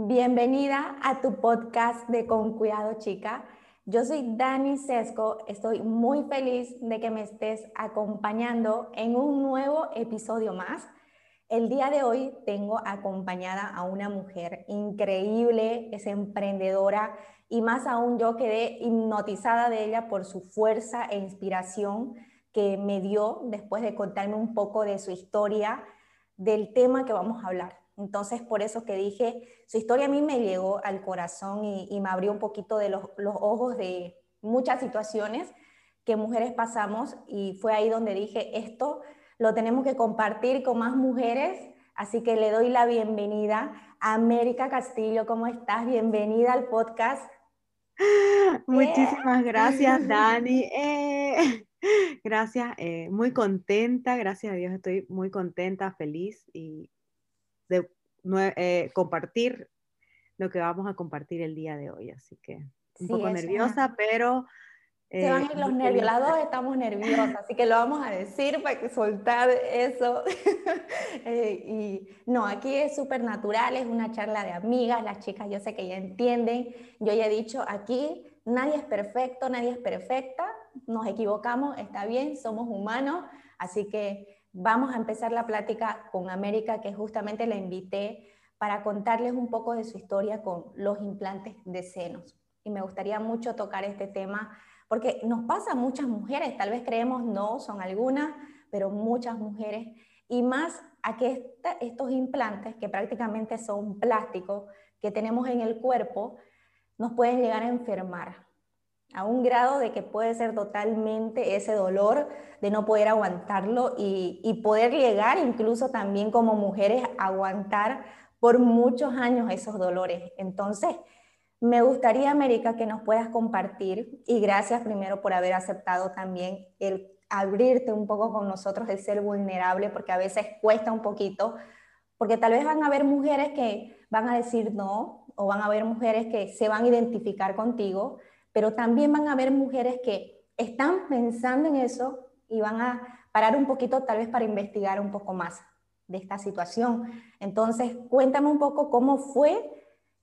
Bienvenida a tu podcast de Con Cuidado Chica. Yo soy Dani Sesco, estoy muy feliz de que me estés acompañando en un nuevo episodio más. El día de hoy tengo acompañada a una mujer increíble, es emprendedora y más aún yo quedé hipnotizada de ella por su fuerza e inspiración que me dio después de contarme un poco de su historia, del tema que vamos a hablar. Entonces, por eso que dije, su historia a mí me llegó al corazón y, me abrió un poquito de los, los ojos de muchas situaciones que mujeres pasamos y fue ahí donde dije, esto lo tenemos que compartir con más mujeres, así que le doy la bienvenida a América Castillo. ¿Cómo estás? Bienvenida al podcast. Muchísimas gracias, Dani. Eh, gracias, eh, muy contenta, gracias a Dios estoy muy contenta, feliz y de eh, compartir lo que vamos a compartir el día de hoy. Así que un poco nerviosa, pero se van ir los nervios, las dos estamos nerviosas, así que lo vamos a decir para que soltar eso. Eh, y no, aquí es súper natural, es una charla de amigas, las chicas yo sé que ya entienden, yo ya he dicho, aquí nadie es perfecto, nadie es perfecta, nos equivocamos, está bien, somos humanos, así que vamos a empezar la plática con América, que justamente la invité para contarles un poco de su historia con los implantes de senos. Y me gustaría mucho tocar este tema porque nos pasa a muchas mujeres, tal vez creemos no, son algunas, pero muchas mujeres, y más a que estos implantes, que prácticamente son plásticos que tenemos en el cuerpo, nos pueden llegar a enfermar a un grado de que puede ser totalmente ese dolor de no poder aguantarlo y, poder llegar incluso también como mujeres a aguantar por muchos años esos dolores. Entonces, me gustaría, América, que nos puedas compartir, y gracias primero por haber aceptado también el abrirte un poco con nosotros, el ser vulnerable, porque a veces cuesta un poquito, porque tal vez van a haber mujeres que van a decir no, o van a haber mujeres que se van a identificar contigo, pero también van a haber mujeres que están pensando en eso y van a parar un poquito tal vez para investigar un poco más de esta situación. Entonces, cuéntame un poco cómo fue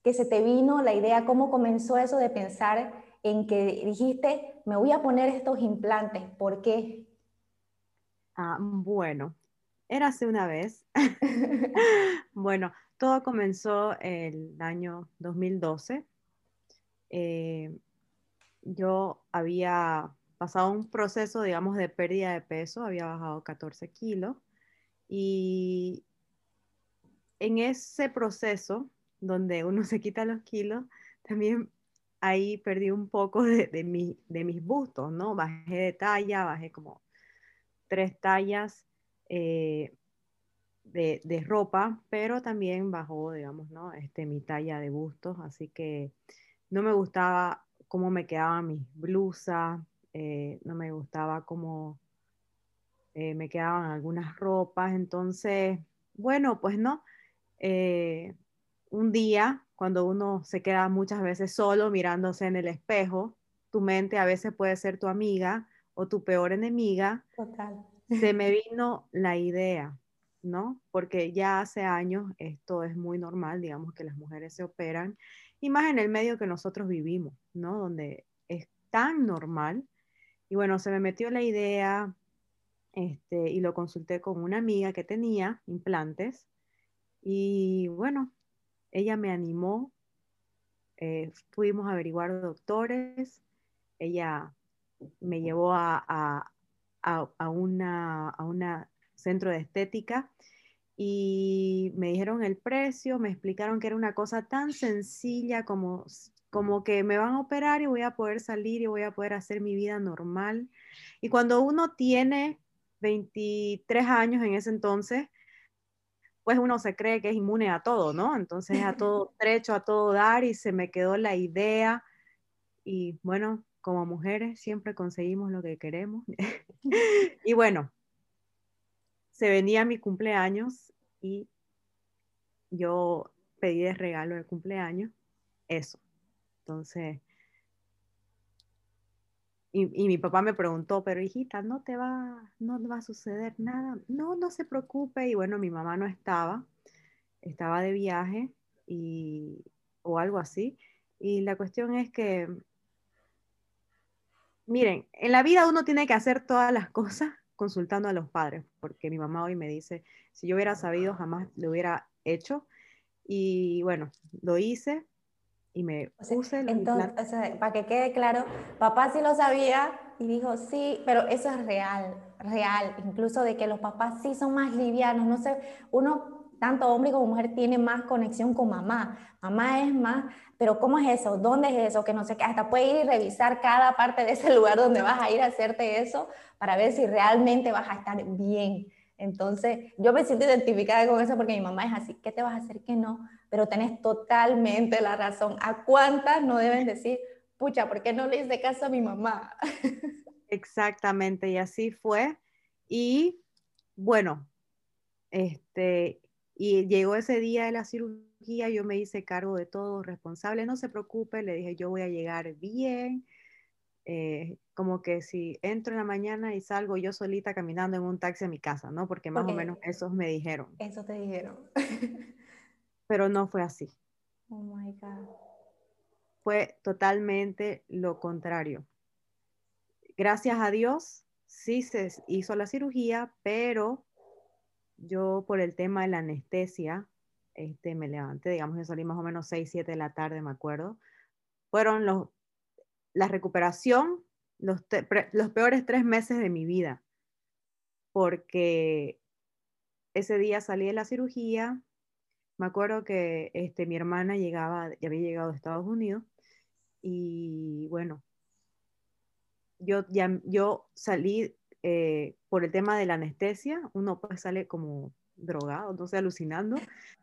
que se te vino la idea? ¿Cómo comenzó eso de pensar en que dijiste, me voy a poner estos implantes? ¿Por qué? Ah, bueno, érase una vez. bueno, todo comenzó el año 2012. Eh, yo había pasado un proceso, digamos, de pérdida de peso, había bajado 14 kilos y en ese proceso donde uno se quita los kilos, también ahí perdí un poco de, de, mis bustos, ¿no? Bajé de talla, bajé como tres tallas eh, de, ropa, pero también bajó, digamos, ¿no? Este, mi talla de bustos, así que no me gustaba cómo me quedaban mis blusas, eh, no me gustaba cómo eh, me quedaban algunas ropas, entonces, bueno, pues no un día, cuando uno se queda muchas veces solo mirándose en el espejo, tu mente a veces puede ser tu amiga o tu peor enemiga. Total. Se me vino la idea, ¿no? Porque ya hace años esto es muy normal, digamos que las mujeres se operan, y más en el medio que nosotros vivimos, ¿no? Donde es tan normal. Y bueno, se me metió la idea este, y lo consulté con una amiga que tenía implantes. Y bueno, ella me animó, eh, fuimos a averiguar doctores, ella me llevó a, a, a, una, a una centro de estética y me dijeron el precio, me explicaron que era una cosa tan sencilla como, como que me van a operar y voy a poder salir y voy a poder hacer mi vida normal. Y cuando uno tiene 23 años en ese entonces, pues uno se cree que es inmune a todo, ¿no? Entonces a todo estrecho, a todo dar y se me quedó la idea y bueno, como mujeres siempre conseguimos lo que queremos. y bueno, se venía mi cumpleaños y yo pedí de regalo de cumpleaños eso. Entonces, y, mi papá me preguntó, pero hijita, ¿no te va, no va a suceder nada? No, no se preocupe. Y bueno, mi mamá no estaba, estaba de viaje y, o algo así. Y la cuestión es que, miren, en la vida uno tiene que hacer todas las cosas consultando a los padres, porque mi mamá hoy me dice, si yo hubiera sabido, jamás lo hubiera hecho. Y bueno, lo hice, y me puse Entonces, para que quede claro, papá sí lo sabía y dijo, sí, pero eso es real, real, incluso de que los papás sí son más livianos, no sé, uno, tanto hombre como mujer, tiene más conexión con mamá, mamá es más, pero ¿cómo es eso? ¿Dónde es eso? Que no sé qué, hasta puede ir y revisar cada parte de ese lugar donde vas a ir a hacerte eso para ver si realmente vas a estar bien. Entonces, yo me siento identificada con eso porque mi mamá es así, ¿qué te vas a hacer que no? pero tenés totalmente la razón. ¿A cuántas no deben decir, pucha, ¿por qué no le hice caso a mi mamá? Exactamente, y así fue. Y bueno, este, y llegó ese día de la cirugía, yo me hice cargo de todo, responsable, no se preocupe, le dije, yo voy a llegar bien. Eh, como que si entro en la mañana y salgo yo solita caminando en un taxi a mi casa, ¿no? Porque más o menos esos me dijeron. Eso te dijeron. pero no fue así. Oh my God. Fue totalmente lo contrario. Gracias a Dios, sí se hizo la cirugía, pero yo por el tema de la anestesia, este, me levanté, digamos, yo salí más o menos 6, 7 de la tarde, me acuerdo. Fueron los, la recuperación, los, los peores tres meses de mi vida, porque ese día salí de la cirugía, me acuerdo que este, mi hermana llegaba, ya había llegado a Estados Unidos y bueno, yo, ya, yo salí eh, por el tema de la anestesia, uno pues sale como drogado, entonces alucinando,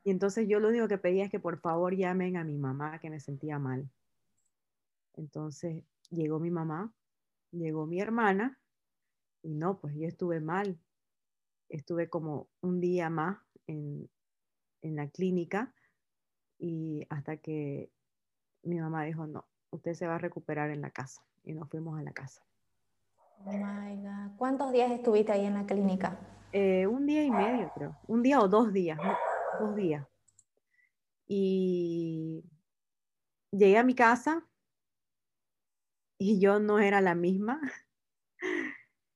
y entonces yo lo único que pedía es que por favor llamen a mi mamá que me sentía mal. Entonces llegó mi mamá, llegó mi hermana, y no, pues yo estuve mal, estuve como un día más en, en la clínica y hasta que mi mamá dijo, no, usted se va a recuperar en la casa. Y nos fuimos a la casa. Oh my God. ¿Cuántos días estuviste ahí en la clínica? Eh, un día y medio, creo. Un día o dos días, dos días. Y llegué a mi casa y yo no era la misma.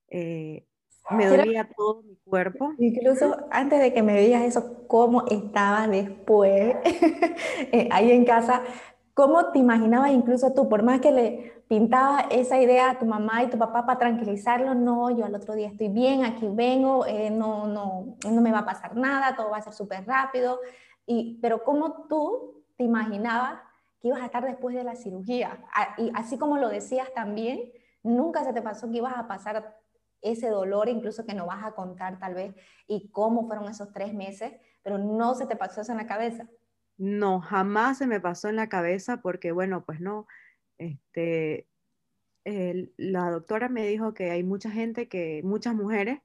Eh, me dolía todo mi cuerpo. Incluso antes de que me digas eso, ¿cómo estaba después eh, ahí en casa? ¿Cómo te imaginabas incluso tú, por más que le pintaba esa idea a tu mamá y tu papá para tranquilizarlo, no, yo al otro día estoy bien, aquí vengo, eh, no, no, no me va a pasar nada, todo va a ser súper rápido. Y, pero ¿cómo tú te imaginabas que ibas a estar después de la cirugía? Y así como lo decías también, nunca se te pasó que ibas a pasar ese dolor incluso que no vas a contar tal vez y cómo fueron esos tres meses, pero no se te pasó eso en la cabeza. No, jamás se me pasó en la cabeza porque, bueno, pues no, este, la doctora me dijo que hay mucha gente, que muchas mujeres,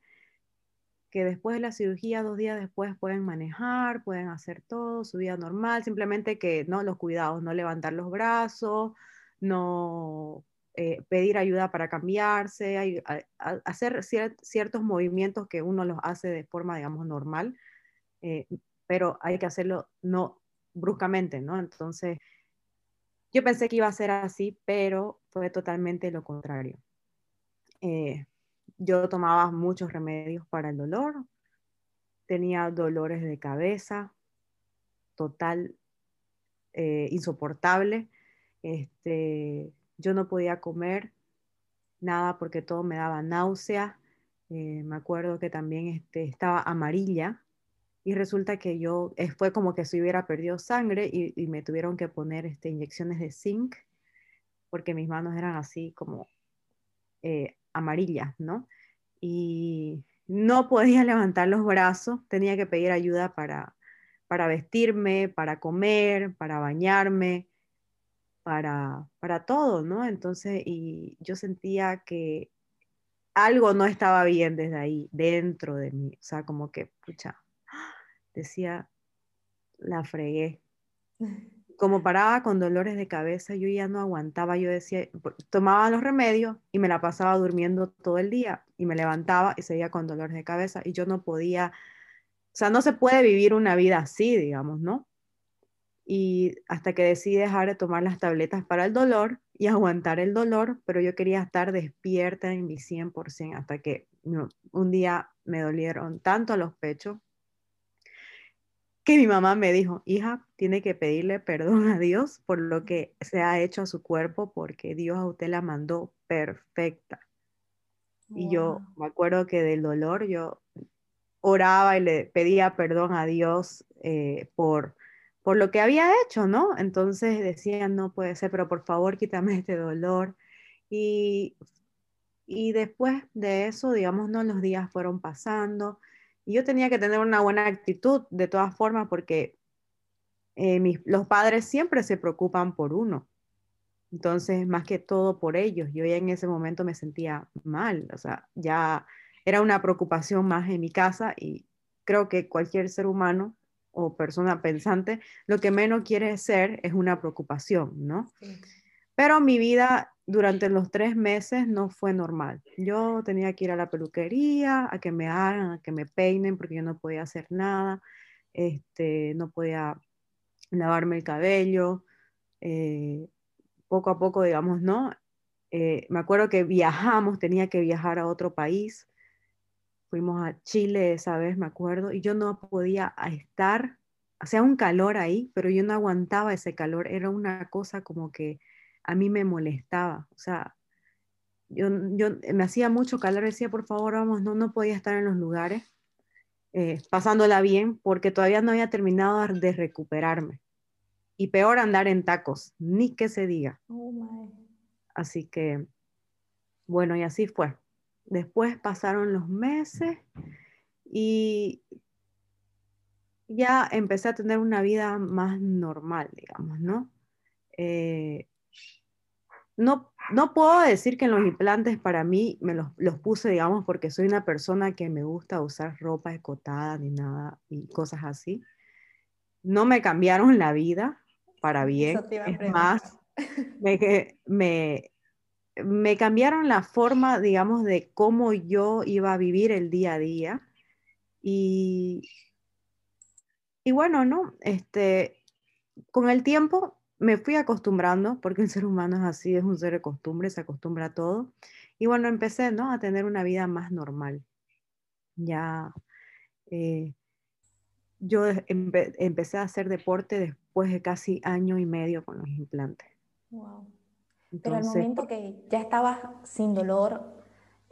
que después de la cirugía, dos días después, pueden manejar, pueden hacer todo, su vida normal, simplemente que, no, los cuidados, no levantar los brazos, no eh, pedir ayuda para cambiarse, hacer ciertos movimientos que uno los hace de forma, digamos, normal, eh, pero hay que hacerlo no bruscamente, ¿no? Entonces, yo pensé que iba a ser así, pero fue totalmente lo contrario. Eh, yo tomaba muchos remedios para el dolor, tenía dolores de cabeza, total, insoportable. Este, yo no podía comer nada porque todo me daba náusea. Eh, me acuerdo que también este, estaba amarilla y resulta que yo, eh, fue como que si hubiera perdido sangre y, me tuvieron que poner este, inyecciones de zinc porque mis manos eran así como eh, amarillas, ¿no? Y no podía levantar los brazos, tenía que pedir ayuda para, para vestirme, para comer, para bañarme, para, para todo, ¿no? Entonces, y yo sentía que algo no estaba bien desde ahí, dentro de mí, o sea, como que, pucha, decía, la fregué. Como paraba con dolores de cabeza, yo ya no aguantaba, yo decía, tomaba los remedios y me la pasaba durmiendo todo el día y me levantaba y seguía con dolores de cabeza y yo no podía, o sea, no se puede vivir una vida así, digamos, ¿no? Y hasta que decidí dejar de tomar las tabletas para el dolor y aguantar el dolor, pero yo quería estar despierta en mi 100% hasta que un día me dolieron tanto los pechos que mi mamá me dijo, hija, tiene que pedirle perdón a Dios por lo que se ha hecho a su cuerpo, porque Dios a usted la mandó perfecta. Y yo me acuerdo que del dolor yo oraba y le pedía perdón a Dios eh, por, por lo que había hecho, ¿no? Entonces decía, no puede ser, pero por favor quítame este dolor. Y, y después de eso, digamos, ¿no? los días fueron pasando y yo tenía que tener una buena actitud de todas formas porque eh, los padres siempre se preocupan por uno. Entonces, más que todo por ellos, yo ya en ese momento me sentía mal, o sea, ya era una preocupación más en mi casa y creo que cualquier ser humano o persona pensante, lo que menos quiere ser es una preocupación, ¿no? Pero mi vida durante los tres meses no fue normal. Yo tenía que ir a la peluquería, a que me hagan, a que me peinen, porque yo no podía hacer nada, este, no podía lavarme el cabello. Eh, poco a poco, digamos, ¿no? Eh, me acuerdo que viajamos, tenía que viajar a otro país. Fuimos a Chile esa vez, me acuerdo, y yo no podía estar, hacía un calor ahí, pero yo no aguantaba ese calor. Era una cosa como que a mí me molestaba. O sea, yo, yo me hacía mucho calor, decía, por favor, vamos, no, no podía estar en los lugares eh, pasándola bien porque todavía no había terminado de recuperarme. Y peor andar en tacos, ni que se diga. Oh, así que, bueno, y así fue. Después pasaron los meses y ya empecé a tener una vida más normal, digamos, ¿no? Eh, no, no puedo decir que los implantes para mí me los, los, puse, digamos, porque soy una persona que me gusta usar ropa escotada ni nada y cosas así. No me cambiaron la vida para bien. Es más, me, me, me cambiaron la forma, digamos, de cómo yo iba a vivir el día a día. Y, y bueno, ¿no? Este, con el tiempo me fui acostumbrando, porque el ser humano es así, es un ser de costumbre, se acostumbra a todo. Y bueno, empecé ¿no? a tener una vida más normal. Ya eh, yo empecé a hacer deporte después de casi año y medio con los implantes. Wow. Pero al momento que ya estabas sin dolor,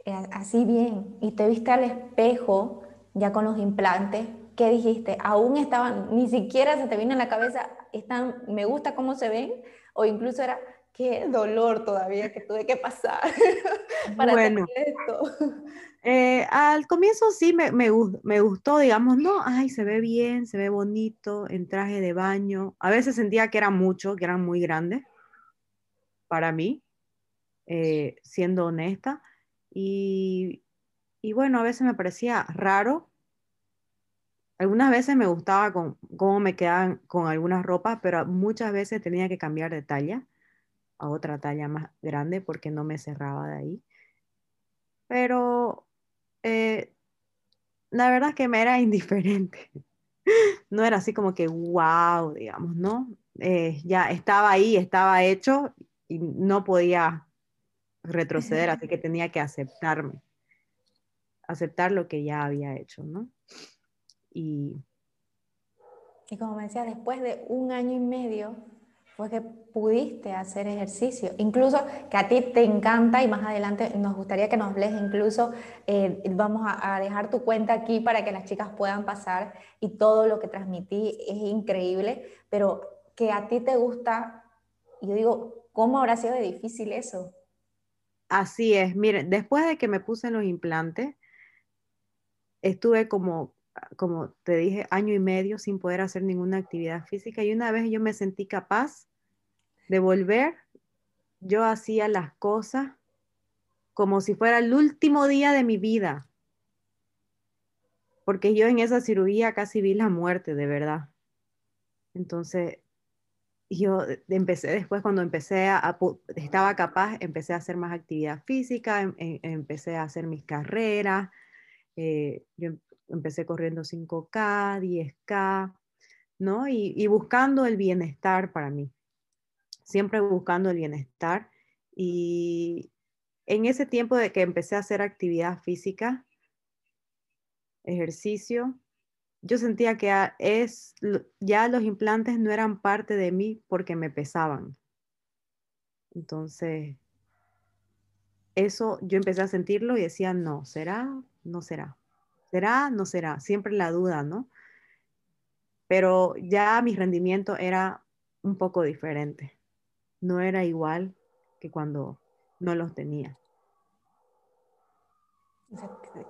eh, así bien, y te viste al espejo ya con los implantes, ¿qué dijiste? Aún estaban, ni siquiera se te vino en la cabeza, están, me gusta cómo se ven, o incluso era, qué dolor todavía que tuve que pasar para bueno, esto. Eh, al comienzo sí me, me, me, gustó, digamos, no, ay, se ve bien, se ve bonito, en traje de baño. A veces sentía que era mucho, que eran muy grandes para mí, eh, siendo honesta. Y, y bueno, a veces me parecía raro algunas veces me gustaba con, cómo me quedaban con algunas ropas, pero muchas veces tenía que cambiar de talla a otra talla más grande porque no me cerraba de ahí. Pero eh, la verdad es que me era indiferente. No era así como que wow, digamos, ¿no? Eh, ya estaba ahí, estaba hecho y no podía retroceder, así que tenía que aceptarme, aceptar lo que ya había hecho, ¿no? Y, y como me decía, después de un año y medio fue que pudiste hacer ejercicio. Incluso que a ti te encanta y más adelante nos gustaría que nos hables, incluso eh, vamos a, a, dejar tu cuenta aquí para que las chicas puedan pasar y todo lo que transmití es increíble, pero que a ti te gusta, yo digo, ¿cómo habrá sido de difícil eso? Así es, miren, después de que me puse los implantes, estuve como, como te dije, año y medio sin poder hacer ninguna actividad física y una vez yo me sentí capaz de volver, yo hacía las cosas como si fuera el último día de mi vida, porque yo en esa cirugía casi vi la muerte, de verdad. Entonces, yo empecé después, cuando empecé a, estaba capaz, empecé a hacer más actividad física, em, em, empecé a hacer mis carreras, eh, yo empecé corriendo 5K, 10K, ¿no? Y, y, buscando el bienestar para mí, siempre buscando el bienestar. Y en ese tiempo de que empecé a hacer actividad física, ejercicio, yo sentía que es, ya los implantes no eran parte de mí porque me pesaban. Entonces, eso yo empecé a sentirlo y decía, no, ¿será? No será. ¿Será? No será. Siempre la duda, ¿no? Pero ya mi rendimiento era un poco diferente. No era igual que cuando no los tenía.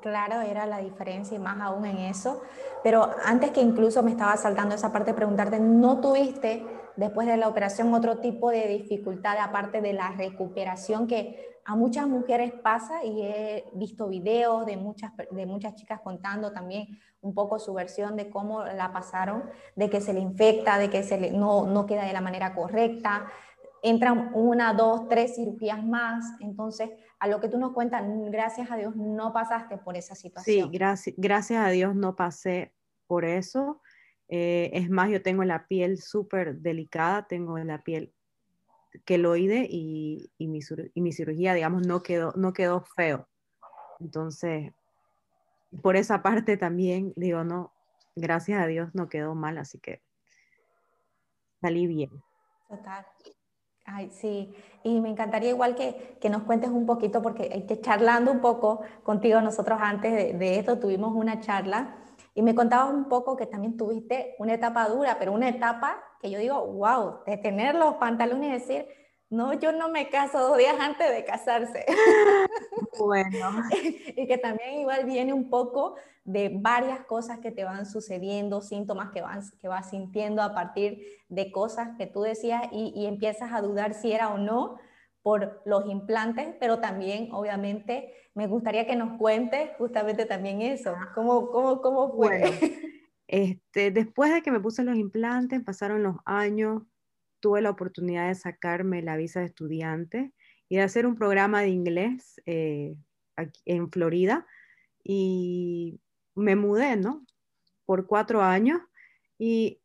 Claro, era la diferencia y más aún en eso. Pero antes que incluso me estaba saltando esa parte, preguntarte, ¿no tuviste después de la operación otro tipo de dificultad aparte de la recuperación que a muchas mujeres pasa y he visto videos de muchas, de muchas chicas contando también un poco su versión de cómo la pasaron, de que se le infecta, de que se no, no queda de la manera correcta, entran una, dos, tres cirugías más. Entonces, a lo que tú nos cuentas, gracias a Dios no pasaste por esa situación. Sí, gracias, gracias a Dios no pasé por eso. Eh, es más, yo tengo la piel súper delicada, tengo la piel queloide y, y, mi, y mi cirugía, digamos, no quedó, no quedó feo. Entonces, por esa parte también, digo, no, gracias a Dios no quedó mal, así que salí bien. Total. Ay, sí, y me encantaría igual que, que, nos cuentes un poquito, porque que charlando un poco contigo, nosotros antes de, de, esto tuvimos una charla y me contabas un poco que también tuviste una etapa dura, pero una etapa que yo digo, wow, de tener los pantalones y decir, no, yo no me caso dos días antes de casarse. Bueno. y que también igual viene un poco de varias cosas que te van sucediendo, síntomas que, van, que vas sintiendo a partir de cosas que tú decías y, y empiezas a dudar si era o no por los implantes, pero también obviamente me gustaría que nos cuentes justamente también eso, cómo, cómo, cómo fue. Bueno, este, después de que me puse los implantes, pasaron los años, tuve la oportunidad de sacarme la visa de estudiante y de hacer un programa de inglés eh, en Florida y me mudé, ¿no? Por cuatro años y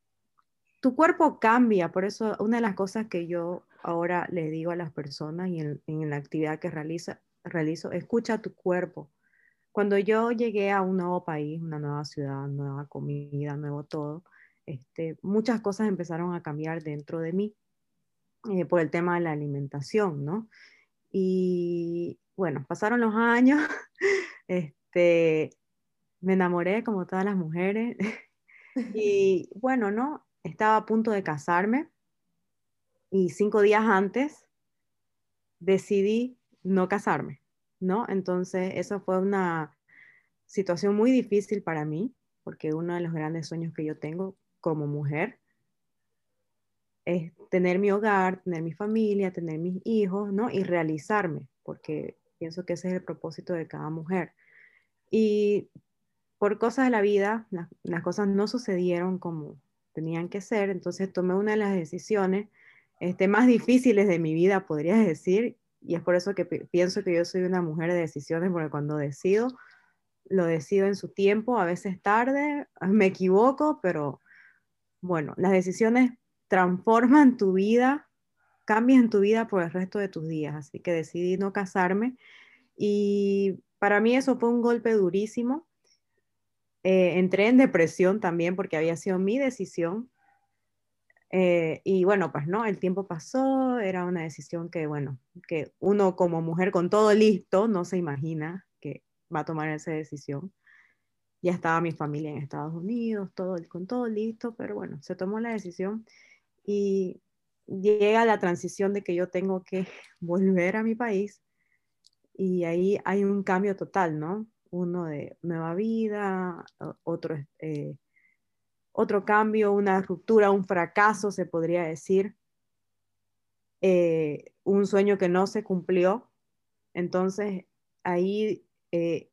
tu cuerpo cambia, por eso una de las cosas que yo ahora le digo a las personas y en, en la actividad que realiza, realizo, escucha tu cuerpo. Cuando yo llegué a un nuevo país, una nueva ciudad, nueva comida, nuevo todo, este, muchas cosas empezaron a cambiar dentro de mí eh, por el tema de la alimentación, ¿no? Y bueno, pasaron los años, este, me enamoré como todas las mujeres y bueno, ¿no? Estaba a punto de casarme y cinco días antes decidí no casarme, ¿no? Entonces, eso fue una situación muy difícil para mí, porque uno de los grandes sueños que yo tengo como mujer es tener mi hogar, tener mi familia, tener mis hijos, ¿no? Y realizarme, porque pienso que ese es el propósito de cada mujer. Y por cosas de la vida, las cosas no sucedieron como tenían que ser, entonces tomé una de las decisiones este, más difíciles de mi vida, podría decir, y es por eso que pienso que yo soy una mujer de decisiones, porque cuando decido, lo decido en su tiempo, a veces tarde, me equivoco, pero bueno, las decisiones transforman tu vida, cambian tu vida por el resto de tus días. Así que decidí no casarme y para mí eso fue un golpe durísimo. Eh, entré en depresión también porque había sido mi decisión. Eh, y bueno, pues no, el tiempo pasó, era una decisión que, bueno, que uno como mujer con todo listo no se imagina que va a tomar esa decisión ya estaba mi familia en Estados Unidos, todo, con todo listo, pero bueno, se tomó la decisión y llega la transición de que yo tengo que volver a mi país y ahí hay un cambio total, ¿no? uno de nueva vida, otro, eh, otro cambio, una ruptura, un fracaso, se podría decir, eh, un sueño que no se cumplió. Entonces, ahí eh,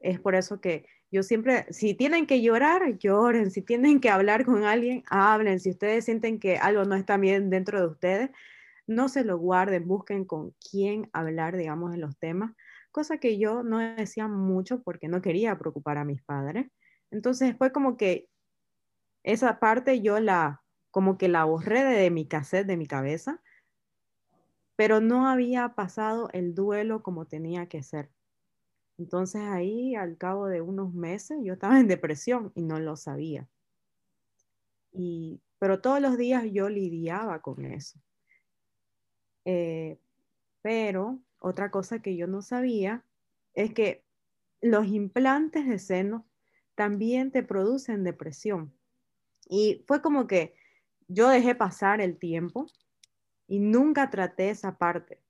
es por eso que yo siempre, si tienen que llorar, lloren, si tienen que hablar con alguien, hablen, si ustedes sienten que algo no está bien dentro de ustedes, no se lo guarden, busquen con quién hablar, digamos, en los temas, cosa que yo no decía mucho porque no quería preocupar a mis padres. Entonces fue como que esa parte yo la, como que la borré de, mi cassette, de mi cabeza, pero no había pasado el duelo como tenía que ser. Entonces ahí, al cabo de unos meses, yo estaba en depresión y no lo sabía. Y, pero todos los días yo lidiaba con eso. Eh, pero otra cosa que yo no sabía es que los implantes de seno también te producen depresión. Y fue como que yo dejé pasar el tiempo y nunca traté esa parte.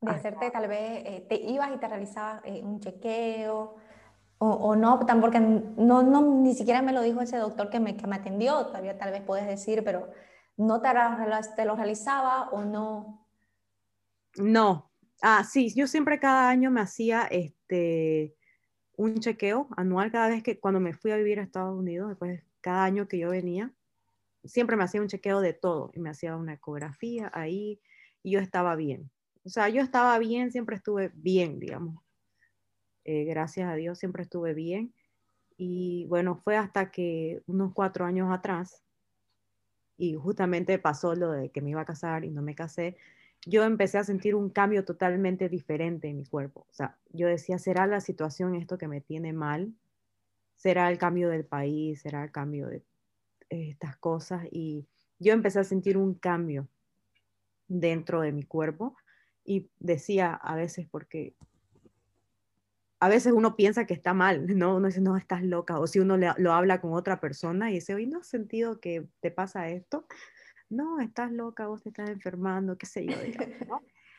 De hacerte tal vez, eh, te ibas y te realizabas eh, un chequeo o, o, no, porque no, no, ni siquiera me lo dijo ese doctor que me, que me atendió, todavía tal vez puedes decir, pero no te, te lo realizaba o no. No, ah, sí, yo siempre cada año me hacía este, un chequeo anual cada vez que cuando me fui a vivir a Estados Unidos, después cada año que yo venía, siempre me hacía un chequeo de todo y me hacía una ecografía ahí y yo estaba bien. O sea, yo estaba bien, siempre estuve bien, digamos. Eh, gracias a Dios siempre estuve bien. Y bueno, fue hasta que unos cuatro años atrás, y justamente pasó lo de que me iba a casar y no me casé, yo empecé a sentir un cambio totalmente diferente en mi cuerpo. O sea, yo decía, ¿será la situación esto que me tiene mal? Será el cambio del país, será el cambio de estas cosas. Y yo empecé a sentir un cambio dentro de mi cuerpo y decía a veces porque a veces uno piensa que está mal, ¿no? Uno dice, no, estás loca. O si uno lo habla con otra persona y dice, oye, ¿no has sentido que te pasa esto? No, estás loca, vos te estás enfermando, qué sé yo.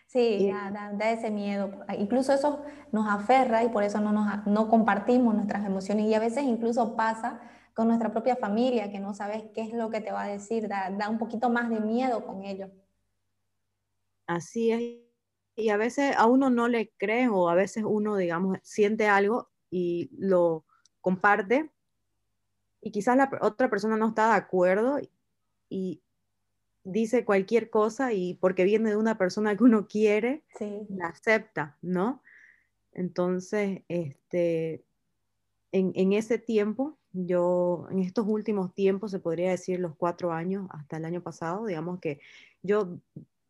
Sí, da, ese miedo. Incluso eso nos aferra y por eso no, nos, no compartimos nuestras emociones. Y a veces incluso pasa con nuestra propia familia, que no sabes qué es lo que te va a decir, da, da un poquito más de miedo con ellos. Así es. Y a veces a uno no le creen o a veces uno, digamos, siente algo y lo comparte y quizás la otra persona no está de acuerdo y dice cualquier cosa y porque viene de una persona que uno quiere, la acepta, ¿no? Entonces, este, en, en, ese tiempo, yo, en estos últimos tiempos, se podría decir los cuatro años hasta el año pasado, digamos que yo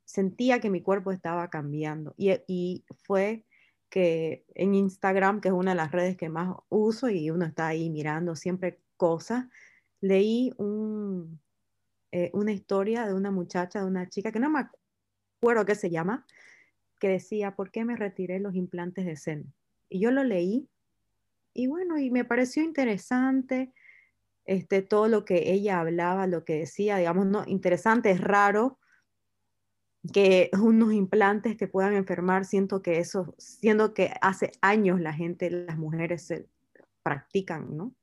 sentía que mi cuerpo estaba cambiando y, y fue que en Instagram, que es una de las redes que más uso y uno está ahí mirando siempre cosas, leí un, eh, una historia de una muchacha, de una chica, que no me acuerdo qué se llama, que decía, ¿por qué me retiré los implantes de seno? Y yo lo leí y bueno, y me pareció interesante este, todo lo que ella hablaba, lo que decía, digamos, no, interesante, es raro que unos implantes te puedan enfermar, siento que eso, siendo que hace años la gente, las mujeres se practican, ¿no?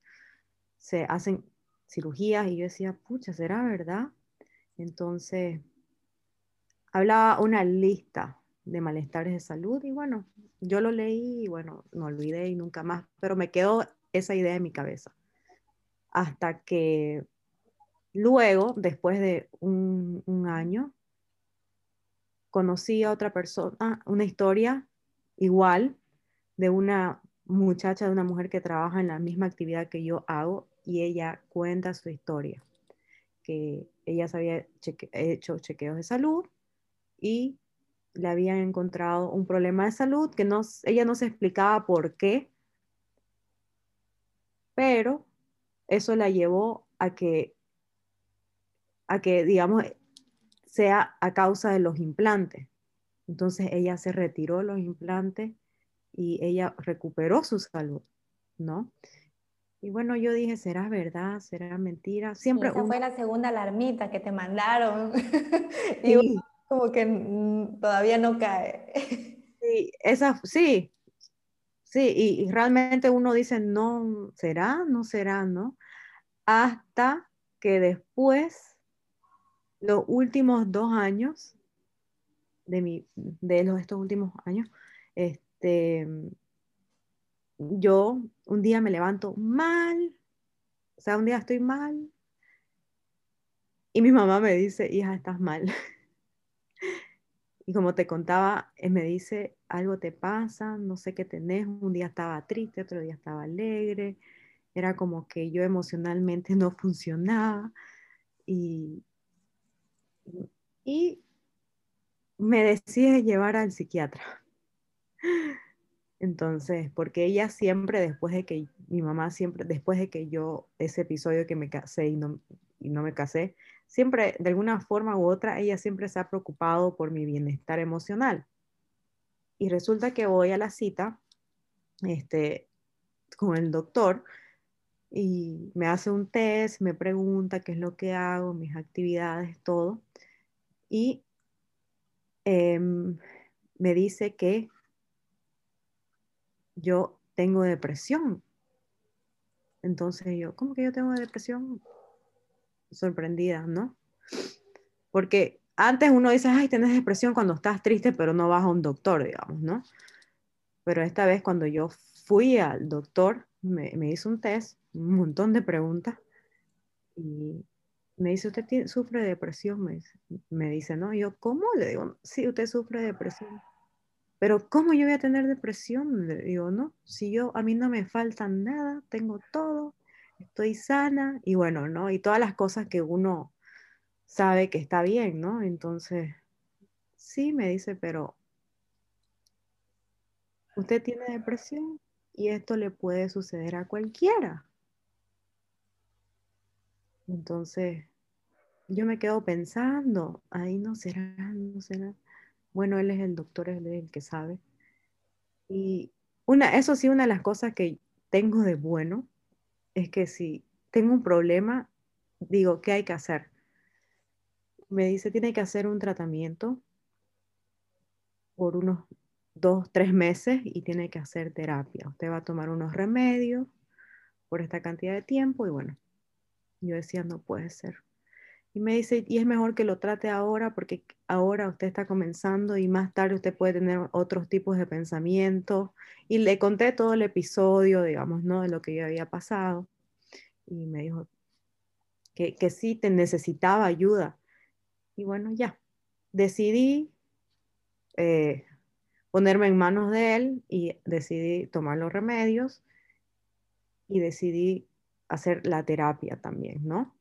Se hacen cirugías y yo decía, pucha, ¿será verdad? Entonces, hablaba una lista de malestares de salud y bueno, yo lo leí y bueno, no olvidé y nunca más, pero me quedó esa idea en mi cabeza. Hasta que luego, después de un, un año, conocí a otra persona, una historia igual de una muchacha, de una mujer que trabaja en la misma actividad que yo hago y ella cuenta su historia, que ella se había hecho chequeos de salud y le habían encontrado un problema de salud que no, ella no se explicaba por qué, pero eso la llevó a que, a que, digamos, sea a causa de los implantes. Entonces ella se retiró los implantes y ella recuperó su salud, ¿no? Y bueno, yo dije, ¿será verdad? ¿Será mentira? Siempre. esa fue la segunda alarmita que te mandaron. y como que todavía no cae. sí, esa, sí. Sí, y, realmente uno dice, no, ¿será? ¿No será? ¿No? Hasta que después, los últimos dos años, de, mi, de los, estos últimos años, este, yo un día me levanto mal, o sea, un día estoy mal, y mi mamá me dice, hija, estás mal. Y como te contaba, él me dice, algo te pasa, no sé qué tenés, un día estaba triste, otro día estaba alegre, era como que yo emocionalmente no funcionaba y, y me decide llevar al psiquiatra. Entonces, porque ella siempre, después de que, mi mamá siempre, después de que yo, ese episodio que me casé y no, y no me casé, siempre, de alguna forma u otra, ella siempre se ha preocupado por mi bienestar emocional. Y resulta que voy a la cita este, con el doctor y me hace un test, me pregunta qué es lo que hago, mis actividades, todo. Y em, me dice que yo tengo depresión. Entonces yo, ¿cómo que yo tengo depresión? sorprendida, ¿no? Porque antes uno dice, ay, tienes depresión cuando estás triste, pero no vas a un doctor, digamos, ¿no? Pero esta vez cuando yo fui al doctor, me, hizo un test, un montón de preguntas, y me dice, ¿usted sufre de depresión? Me dice, ¿no? Yo, ¿cómo? Le digo, sí, usted sufre de depresión. Pero ¿cómo yo voy a tener depresión? Digo, no, si yo, a mí no me falta nada, tengo todo, estoy sana y bueno, ¿no? Y todas las cosas que uno sabe que está bien, ¿no? Entonces, sí, me dice, pero usted tiene depresión y esto le puede suceder a cualquiera. Entonces, yo me quedo pensando, ahí no será, no será. Bueno, él es el doctor, él es el que sabe. Y una, eso sí, una de las cosas que tengo de bueno es que si tengo un problema, digo, ¿qué hay que hacer? Me dice, tiene que hacer un tratamiento por unos dos, tres meses y tiene que hacer terapia. Usted va a tomar unos remedios por esta cantidad de tiempo y bueno, yo decía, no puede ser. Y me dice, y es mejor que lo trate ahora porque ahora usted está comenzando y más tarde usted puede tener otros tipos de pensamientos. Y le conté todo el episodio, digamos, ¿no? De lo que yo había pasado. Y me dijo que, que sí te necesitaba ayuda. Y bueno, ya, decidí eh, ponerme en manos de él y decidí tomar los remedios y decidí hacer la terapia también, ¿no?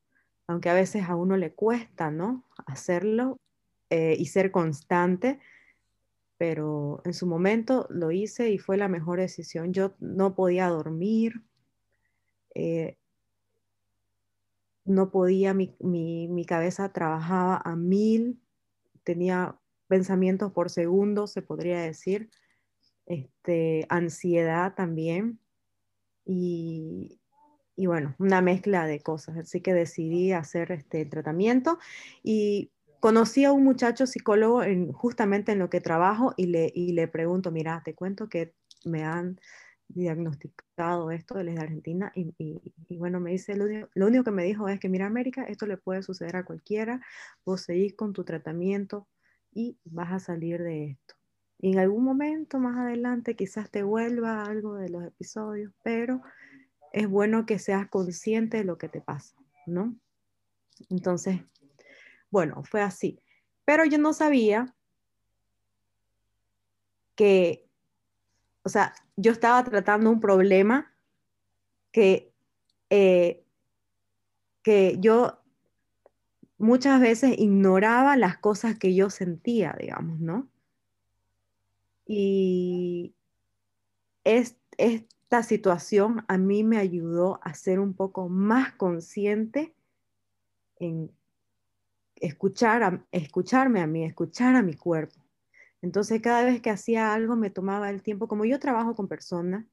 Aunque a veces a uno le cuesta, ¿no? Hacerlo eh, y ser constante, pero en su momento lo hice y fue la mejor decisión. Yo no podía dormir, eh, no podía, mi, mi, cabeza trabajaba a mil, tenía pensamientos por segundo, se podría decir, este, ansiedad también. Y, y bueno, una mezcla de cosas. Así que decidí hacer este tratamiento y conocí a un muchacho psicólogo en, justamente en lo que trabajo y le, y le pregunto, mira, te cuento que me han diagnosticado esto, él es de Argentina, y, y, bueno, me dice, lo lo único, que me dijo es que, mira, América, esto le puede suceder a cualquiera, vos seguís con tu tratamiento y vas a salir de esto. Y en algún momento más adelante quizás te vuelva algo de los episodios, pero es bueno que seas consciente de lo que te pasa, ¿no? Entonces, bueno, fue así. Pero yo no sabía que, o sea, yo estaba tratando un problema que, eh, que yo muchas veces ignoraba las cosas que yo sentía, digamos, ¿no? Y es, es esta situación a mí me ayudó a ser un poco más consciente en escuchar a, escucharme a mí, escuchar a mi cuerpo. Entonces cada vez que hacía algo me tomaba el tiempo, como yo trabajo con personas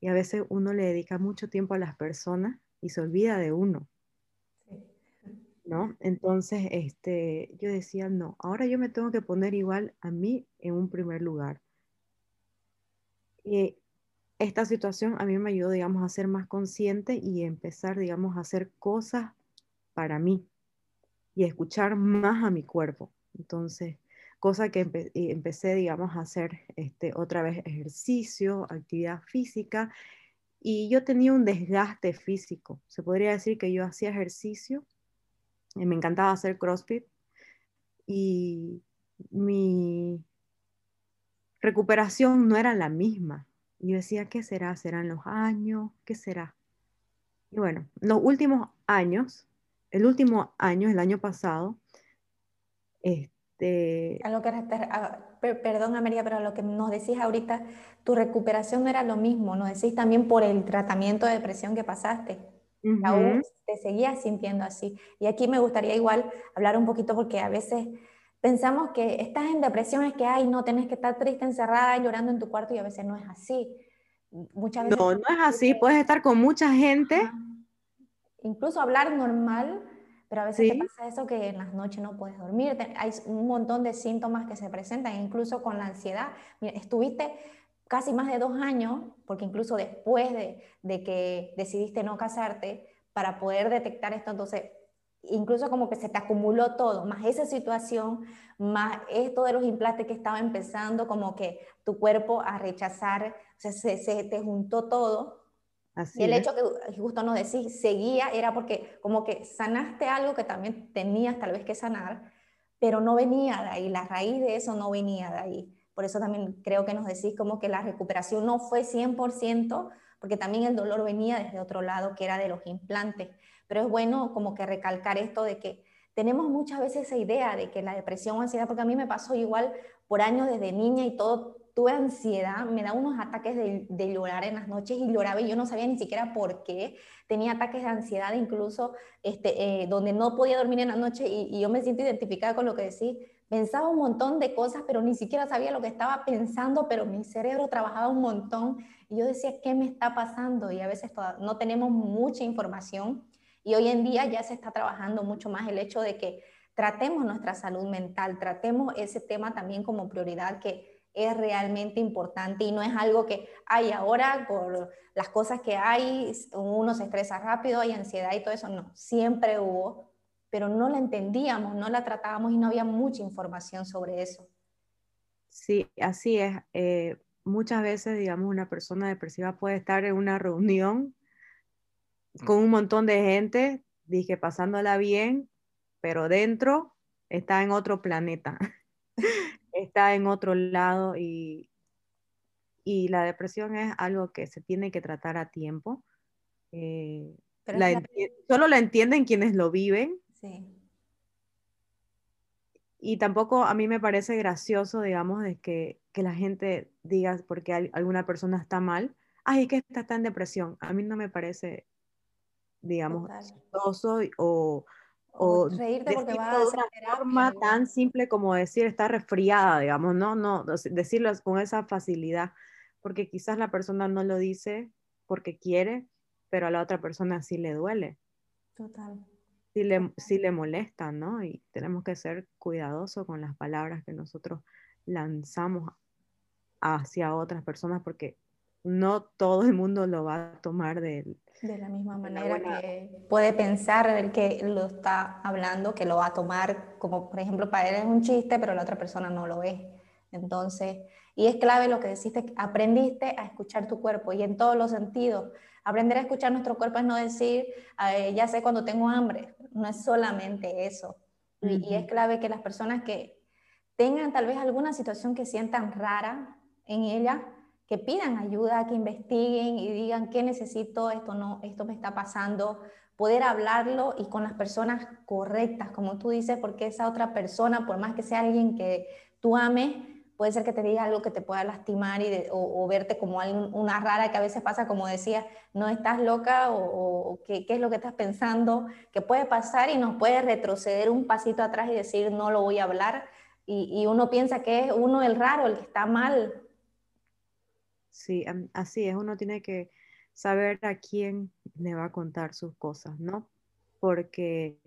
y a veces uno le dedica mucho tiempo a las personas y se olvida de uno. ¿No? Entonces, este, yo decía, no, ahora yo me tengo que poner igual a mí en un primer lugar. Y esta situación a mí me ayudó, digamos, a ser más consciente y empezar, digamos, a hacer cosas para mí y escuchar más a mi cuerpo. Entonces, cosa que empecé, digamos, a hacer este, otra vez ejercicio, actividad física, y yo tenía un desgaste físico. Se podría decir que yo hacía ejercicio, y me encantaba hacer CrossFit, y mi recuperación no era la misma. Y yo decía, ¿qué será? ¿Serán los años? ¿Qué será? Y bueno, los últimos años, el último año, el año pasado, este... A lo que, perdón, María, pero a lo que nos decís ahorita, tu recuperación no era lo mismo, nos decís también por el tratamiento de depresión que pasaste. Aún te seguías sintiendo así. Y aquí me gustaría igual hablar un poquito porque a veces pensamos que estás en depresión es que, ay, no, tienes que estar triste, encerrada, llorando en tu cuarto y a veces no es así. Muchas veces no, no es así, puedes estar con mucha gente. Incluso hablar normal, pero a veces te pasa eso que en las noches no puedes dormir. Hay un montón de síntomas que se presentan, incluso con la ansiedad. estuviste casi más de dos años, porque incluso después de, de que decidiste no casarte, para poder detectar esto, entonces incluso como que se te acumuló todo, más esa situación, más esto de los implantes que estaba empezando, como que tu cuerpo a rechazar, o sea, se, te juntó todo. y el hecho que justo nos decís, seguía, era porque como que sanaste algo que también tenías tal vez que sanar, pero no venía de ahí, la raíz de eso no venía de ahí. Por eso también creo que nos decís como que la recuperación no fue 100%, porque también el dolor venía desde otro lado, que era de los implantes pero es bueno como que recalcar esto de que tenemos muchas veces esa idea de que la depresión o ansiedad, porque a mí me pasó igual por años desde niña y todo, tuve ansiedad, me da unos ataques de, llorar en las noches y lloraba y yo no sabía ni siquiera por qué. Tenía ataques de ansiedad incluso este, eh, donde no podía dormir en la noche y, y, yo me siento identificada con lo que decís. Pensaba un montón de cosas, pero ni siquiera sabía lo que estaba pensando, pero mi cerebro trabajaba un montón y yo decía, ¿qué me está pasando? Y a veces no tenemos mucha información y hoy en día ya se está trabajando mucho más el hecho de que tratemos nuestra salud mental, tratemos ese tema también como prioridad que es realmente importante y no es algo que hay ahora por las cosas que hay, uno se estresa rápido, hay ansiedad y todo eso, no, siempre hubo, pero no la entendíamos, no la tratábamos y no había mucha información sobre eso. Sí, así es. Eh, muchas veces, digamos, una persona depresiva puede estar en una reunión con un montón de gente, dije, pasándola bien, pero dentro está en otro planeta, está en otro lado y, y, la depresión es algo que se tiene que tratar a tiempo. Eh, solo la entienden quienes lo viven. Sí. Y tampoco a mí me parece gracioso, digamos, de que, que la gente diga porque alguna persona está mal, ay, que está, está en depresión. A mí no me parece digamos, chistoso o, o, reírte porque va a una forma tan simple como decir está resfriada, digamos, no, no, decirlo con esa facilidad, porque quizás la persona no lo dice porque quiere, pero a la otra persona sí le duele. Total. Sí le, sí le molesta, ¿no? Y tenemos que ser cuidadosos con las palabras que nosotros lanzamos hacia otras personas porque no todo el mundo lo va a tomar de, de la misma manera que puede pensar el que lo está hablando, que lo va a tomar como, por ejemplo, para él es un chiste, pero la otra persona no lo es. Entonces, y es clave lo que deciste, aprendiste a escuchar tu cuerpo y en todos los sentidos. Aprender a escuchar nuestro cuerpo es no decir, ya sé cuando tengo hambre, no es solamente eso. y, y es clave que las personas que tengan tal vez alguna situación que sientan rara en ella, que pidan ayuda, que investiguen y digan qué necesito, esto no, esto me está pasando, poder hablarlo y con las personas correctas, como tú dices, porque esa otra persona, por más que sea alguien que tú ames, puede ser que te diga algo que te pueda lastimar y o, verte como una rara que a veces pasa, como decía, no estás loca o, ¿qué, qué, es lo que estás pensando, que puede pasar y nos puede retroceder un pasito atrás y decir no lo voy a hablar y uno piensa que es uno el raro, el que está mal, Sí, así es, uno tiene que saber a quién le va a contar sus cosas, ¿no? Porque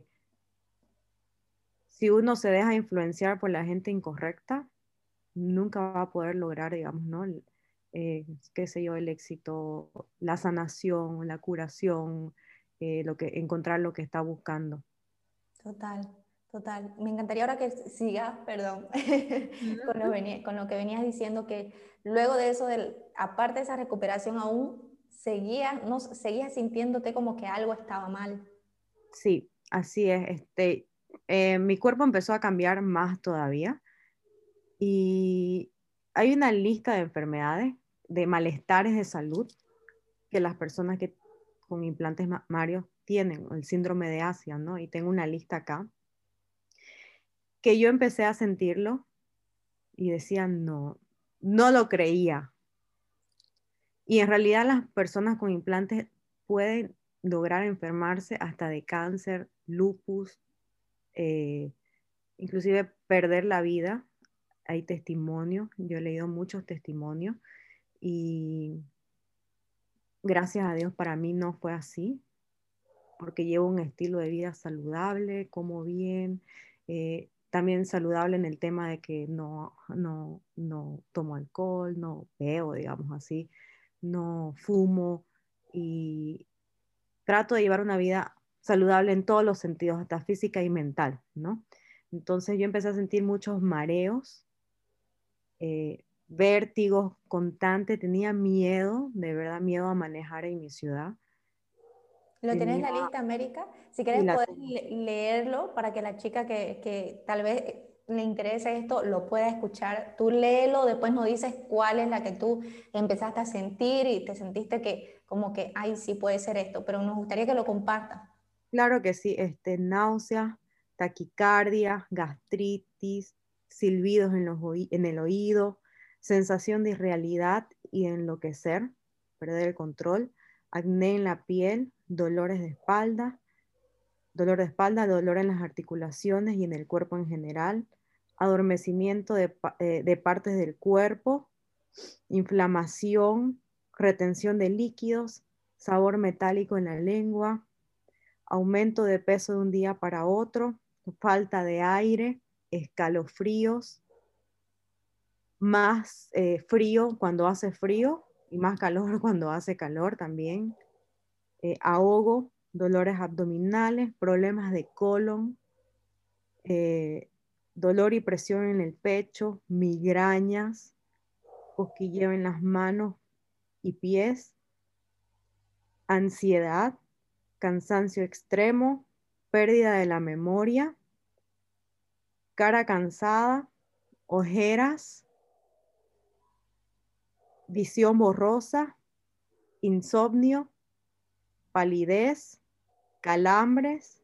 si uno se deja influenciar por la gente incorrecta, nunca va a poder lograr, digamos, ¿no? eh, qué sé yo, el éxito, la sanación, la curación, eh, lo que, encontrar lo que está buscando. Total, total. Me encantaría ahora que sigas, perdón, con, lo con, lo que venías diciendo, que luego de eso, del, aparte de esa recuperación, aún seguías, no, seguías sintiéndote como que algo estaba mal. Sí, así es. Este, eh, mi cuerpo empezó a cambiar más todavía y hay una lista de enfermedades, de malestares de salud que las personas que con implantes mamarios tienen, el síndrome de Asia, ¿no? Y tengo una lista acá, que yo empecé a sentirlo y decía, no, no lo creía. Y en realidad las personas con implantes pueden lograr enfermarse hasta de cáncer, lupus, eh, inclusive perder la vida. Hay testimonios, yo he leído muchos testimonios y gracias a Dios para mí no fue así, porque llevo un estilo de vida saludable, como bien, eh, también saludable en el tema de que no, no, no tomo alcohol, no veo, digamos así, no fumo y trato de llevar una vida saludable en todos los sentidos, hasta física y mental, ¿no? Entonces yo empecé a sentir muchos mareos, eh, vértigos constantes, tenía miedo, de verdad miedo a manejar en mi ciudad. ¿Lo tenés en la lista, América? Si querés, puedes leerlo para que la chica que, que, tal vez le interese esto lo pueda escuchar. Tú léelo, después nos dices cuál es la que tú empezaste a sentir y te sentiste que como que, ay, sí puede ser esto, pero nos gustaría que lo compartas. Claro que sí, este, náusea, taquicardia, gastritis, silbidos en, los en el oído, sensación de irrealidad y enloquecer, perder el control, acné en la piel, dolores de espalda, dolor de espalda, dolor en las articulaciones y en el cuerpo en general, adormecimiento de, eh, de partes del cuerpo, inflamación, retención de líquidos, sabor metálico en la lengua, aumento de peso de un día para otro, falta de aire, escalofríos, más eh, frío cuando hace frío y más calor cuando hace calor también, eh, ahogo, dolores abdominales, problemas de colon, eh, dolor y presión en el pecho, migrañas, cosquilleo en las manos y pies, ansiedad, cansancio extremo, pérdida de la memoria, cara cansada, ojeras, visión borrosa, insomnio, palidez, calambres.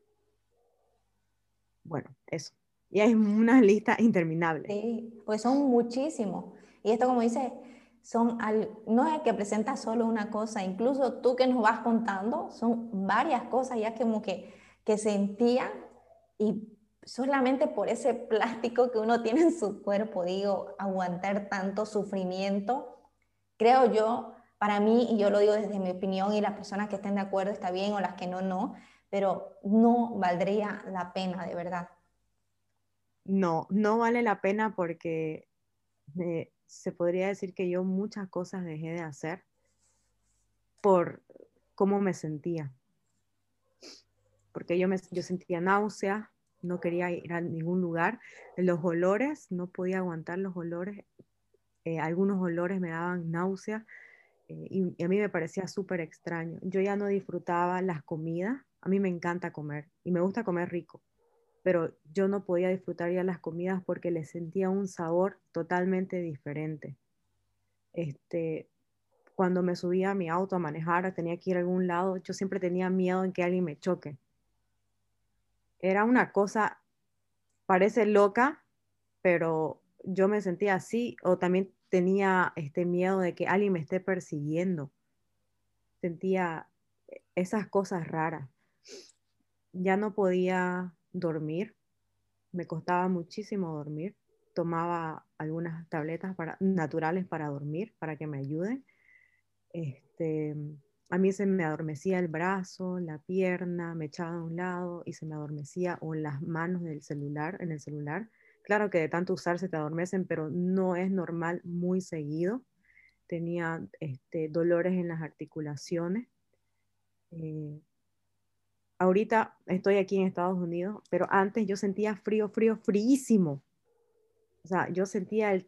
Bueno, eso. Y hay una lista interminable. Sí, pues son muchísimos. Y esto, como dice, son no es que presenta solo una cosa, incluso tú que nos vas contando, son varias cosas ya como que, que sentían y solamente por ese plástico que uno tiene en su cuerpo, digo, aguantar tanto sufrimiento creo yo, para mí, y yo lo digo desde mi opinión, y las personas que estén de acuerdo está bien o las que no, no, pero no valdría la pena, de verdad. No, no vale la pena porque eh, se podría decir que yo muchas cosas dejé de hacer por cómo me sentía. Porque yo, me, yo sentía náusea, no quería ir a ningún lugar. Los olores, no podía aguantar los olores. Eh, algunos olores me daban náusea eh, y, a mí me parecía súper extraño. Yo ya no disfrutaba las comidas, a mí me encanta comer y me gusta comer rico, pero yo no podía disfrutar ya las comidas porque le sentía un sabor totalmente diferente. Este, cuando me subía a mi auto a manejar, tenía que ir a algún lado, yo siempre tenía miedo en que alguien me choque. Era una cosa, parece loca, pero yo me sentía así o también tenía este miedo de que alguien me esté persiguiendo. Sentía esas cosas raras. Ya no podía dormir, me costaba muchísimo dormir. Tomaba algunas tabletas para, naturales para dormir, para que me ayuden. Este, a mí se me adormecía el brazo, la pierna, me echaba a un lado y se me adormecía o las manos del celular, en el celular Claro que de tanto usar se te adormecen, pero no es normal muy seguido. tenía este, dolores en las articulaciones. Eh, ahorita estoy aquí en Estados Unidos, pero antes yo sentía frío, frío, fríísimo. O sea, yo sentía el,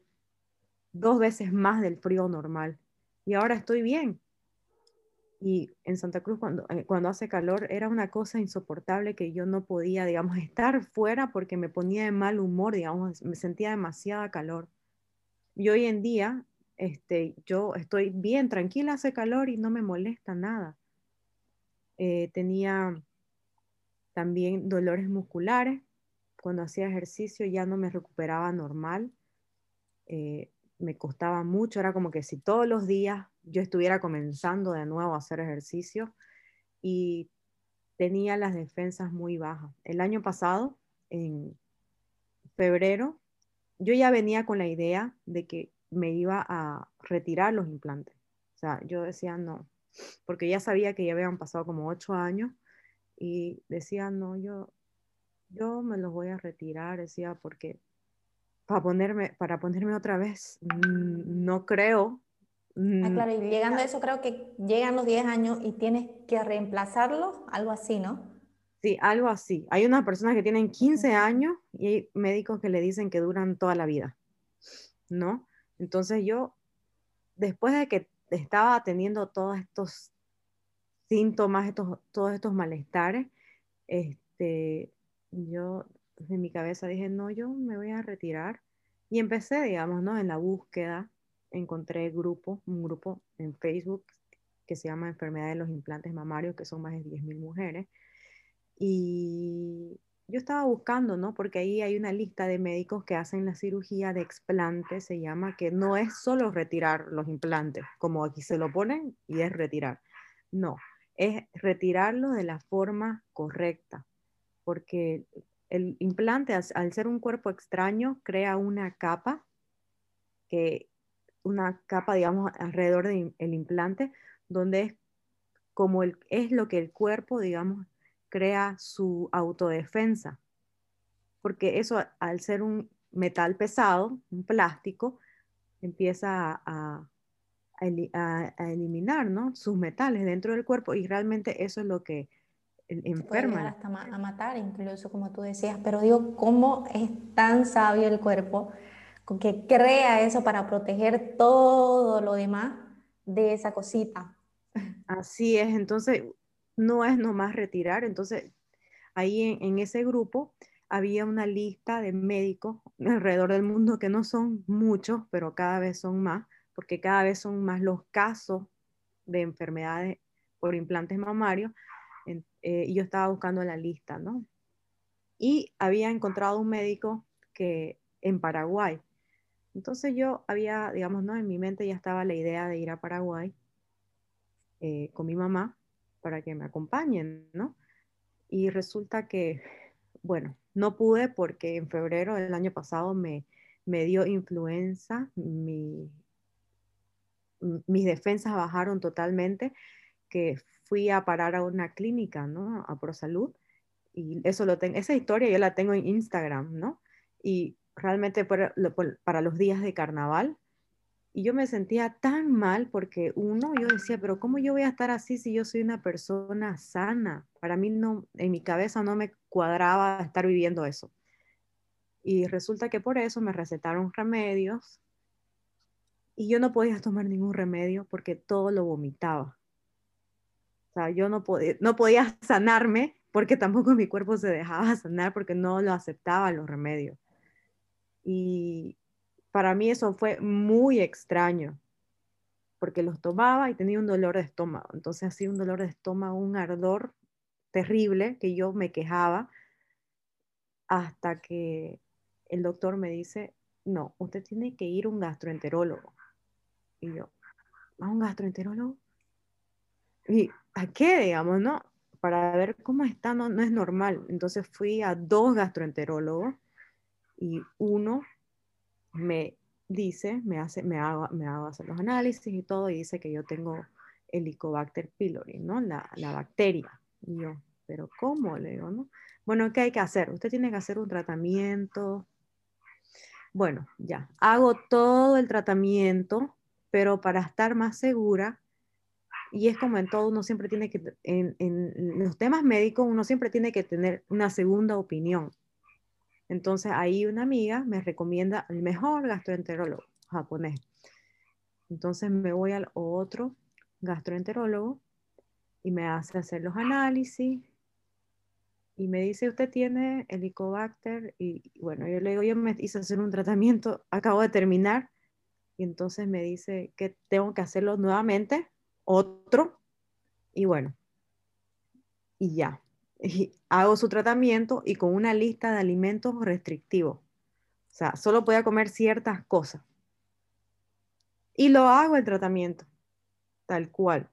dos veces más del frío normal. Y ahora estoy bien. Y en Santa Cruz, cuando, eh, cuando hace calor, era una cosa insoportable que yo no podía, digamos, estar fuera porque me ponía de mal humor, digamos, me sentía demasiada calor. Y hoy en día, este, yo estoy bien tranquila, hace calor y no me molesta nada. Eh, tenía también dolores musculares. Cuando hacía ejercicio ya no me recuperaba normal. Eh, me costaba mucho, era como que si todos los días yo estuviera comenzando de nuevo a hacer ejercicio y tenía las defensas muy bajas. El año pasado, en febrero, yo ya venía con la idea de que me iba a retirar los implantes. O sea, yo decía no, porque ya sabía que ya habían pasado como ocho años y decía no, yo, yo me los voy a retirar, decía, porque para ponerme, para ponerme otra vez, mm, no creo. Ah, mm, claro, y llegando a eso creo que llegan los 10 años y tienes que reemplazarlo, algo así, ¿no? Sí, algo así. Hay unas personas que tienen 15 años y hay médicos que le dicen que duran toda la vida, ¿no? Entonces yo, después de que estaba teniendo todos estos síntomas, estos, todos estos malestares, este, yo en mi cabeza dije, no, yo me voy a retirar. Y empecé, digamos, ¿no? En la búsqueda, encontré grupo, un grupo en Facebook que se llama Enfermedad de los Implantes Mamarios, que son más de 10.000 mujeres. Y yo estaba buscando, ¿no? Porque ahí hay una lista de médicos que hacen la cirugía de explante, se llama, que no es solo retirar los implantes, como aquí se lo ponen y es retirar. No, es retirarlo de la forma correcta, porque el implante, al ser un cuerpo extraño, crea una capa, que, una capa, digamos, alrededor del implante, donde es como el, es lo que el cuerpo, digamos, crea su autodefensa. Porque eso, al ser un metal pesado, un plástico, empieza a, eliminar ¿no? sus metales dentro del cuerpo y realmente eso es lo que enferma. hasta a matar incluso, como tú decías, pero digo, ¿cómo es tan sabio el cuerpo que crea eso para proteger todo lo demás de esa cosita? Así es, entonces no es nomás retirar. Entonces, ahí en, ese grupo había una lista de médicos alrededor del mundo que no son muchos, pero cada vez son más, porque cada vez son más los casos de enfermedades por implantes mamarios. Eh, y yo estaba buscando la lista, ¿no? Y había encontrado un médico que en Paraguay. Entonces yo había, digamos, ¿no? En mi mente ya estaba la idea de ir a Paraguay eh, con mi mamá para que me acompañen, ¿no? Y resulta que, bueno, no pude porque en febrero del año pasado me, me dio influenza, mi, mis defensas bajaron totalmente, que fui a parar a una clínica, ¿no? A ProSalud. Y eso lo tengo, esa historia yo la tengo en Instagram, ¿no? Y realmente para, para los días de carnaval y yo me sentía tan mal porque uno, yo decía, pero ¿cómo yo voy a estar así si yo soy una persona sana? Para mí no, en mi cabeza no me cuadraba estar viviendo eso. Y resulta que por eso me recetaron remedios y yo no podía tomar ningún remedio porque todo lo vomitaba. O sea, yo no podía, no podía sanarme porque tampoco mi cuerpo se dejaba sanar porque no lo aceptaba los remedios. Y, para mí eso fue muy extraño, porque los tomaba y tenía un dolor de estómago. Entonces hacía un dolor de estómago, un ardor terrible que yo me quejaba hasta que el doctor me dice, no, usted tiene que ir a un gastroenterólogo. Y yo, ¿a un gastroenterólogo? ¿Y a qué, digamos, no? Para ver cómo está, no, no es normal. Entonces fui a dos gastroenterólogos y uno me dice, me hace, me hago, me hago hacer los análisis y todo, y dice que yo tengo Helicobacter pylori, ¿no? La, la bacteria. Y yo, ¿pero cómo? Le digo, ¿no? Bueno, ¿qué hay que hacer? Usted tiene que hacer un tratamiento. Bueno, ya, hago todo el tratamiento pero para estar más segura, y es como en todo, uno siempre tiene que, en, en los temas médicos, uno siempre tiene que tener una segunda opinión. Entonces ahí una amiga me recomienda el mejor gastroenterólogo japonés. Entonces me voy al otro gastroenterólogo y me hace hacer los análisis y me dice, usted tiene Helicobacter y bueno, yo le digo, yo me hice hacer un tratamiento, acabo de terminar y entonces me dice que tengo que hacerlo nuevamente, otro y bueno, y ya hago su tratamiento y con una lista de alimentos restrictivos. O sea, solo podía comer ciertas cosas. Y lo hago el tratamiento, tal cual.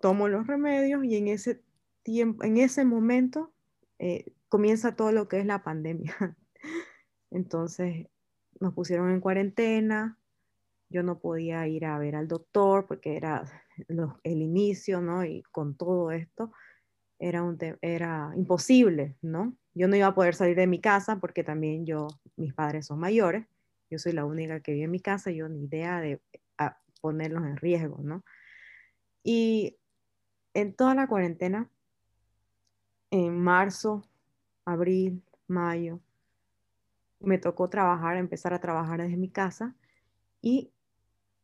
Tomo los remedios y en ese tiempo, en ese momento, eh, comienza todo lo que es la pandemia. Entonces, nos pusieron en cuarentena. Yo no podía ir a ver al doctor porque era el inicio, ¿no? Y con todo esto era, un era imposible, ¿no? Yo no iba a poder salir de mi casa porque también yo, mis padres son mayores, yo soy la única que vive en mi casa, yo ni idea de ponerlos en riesgo, ¿no? Y en toda la cuarentena, en marzo, abril, mayo, me tocó trabajar, empezar a trabajar desde mi casa y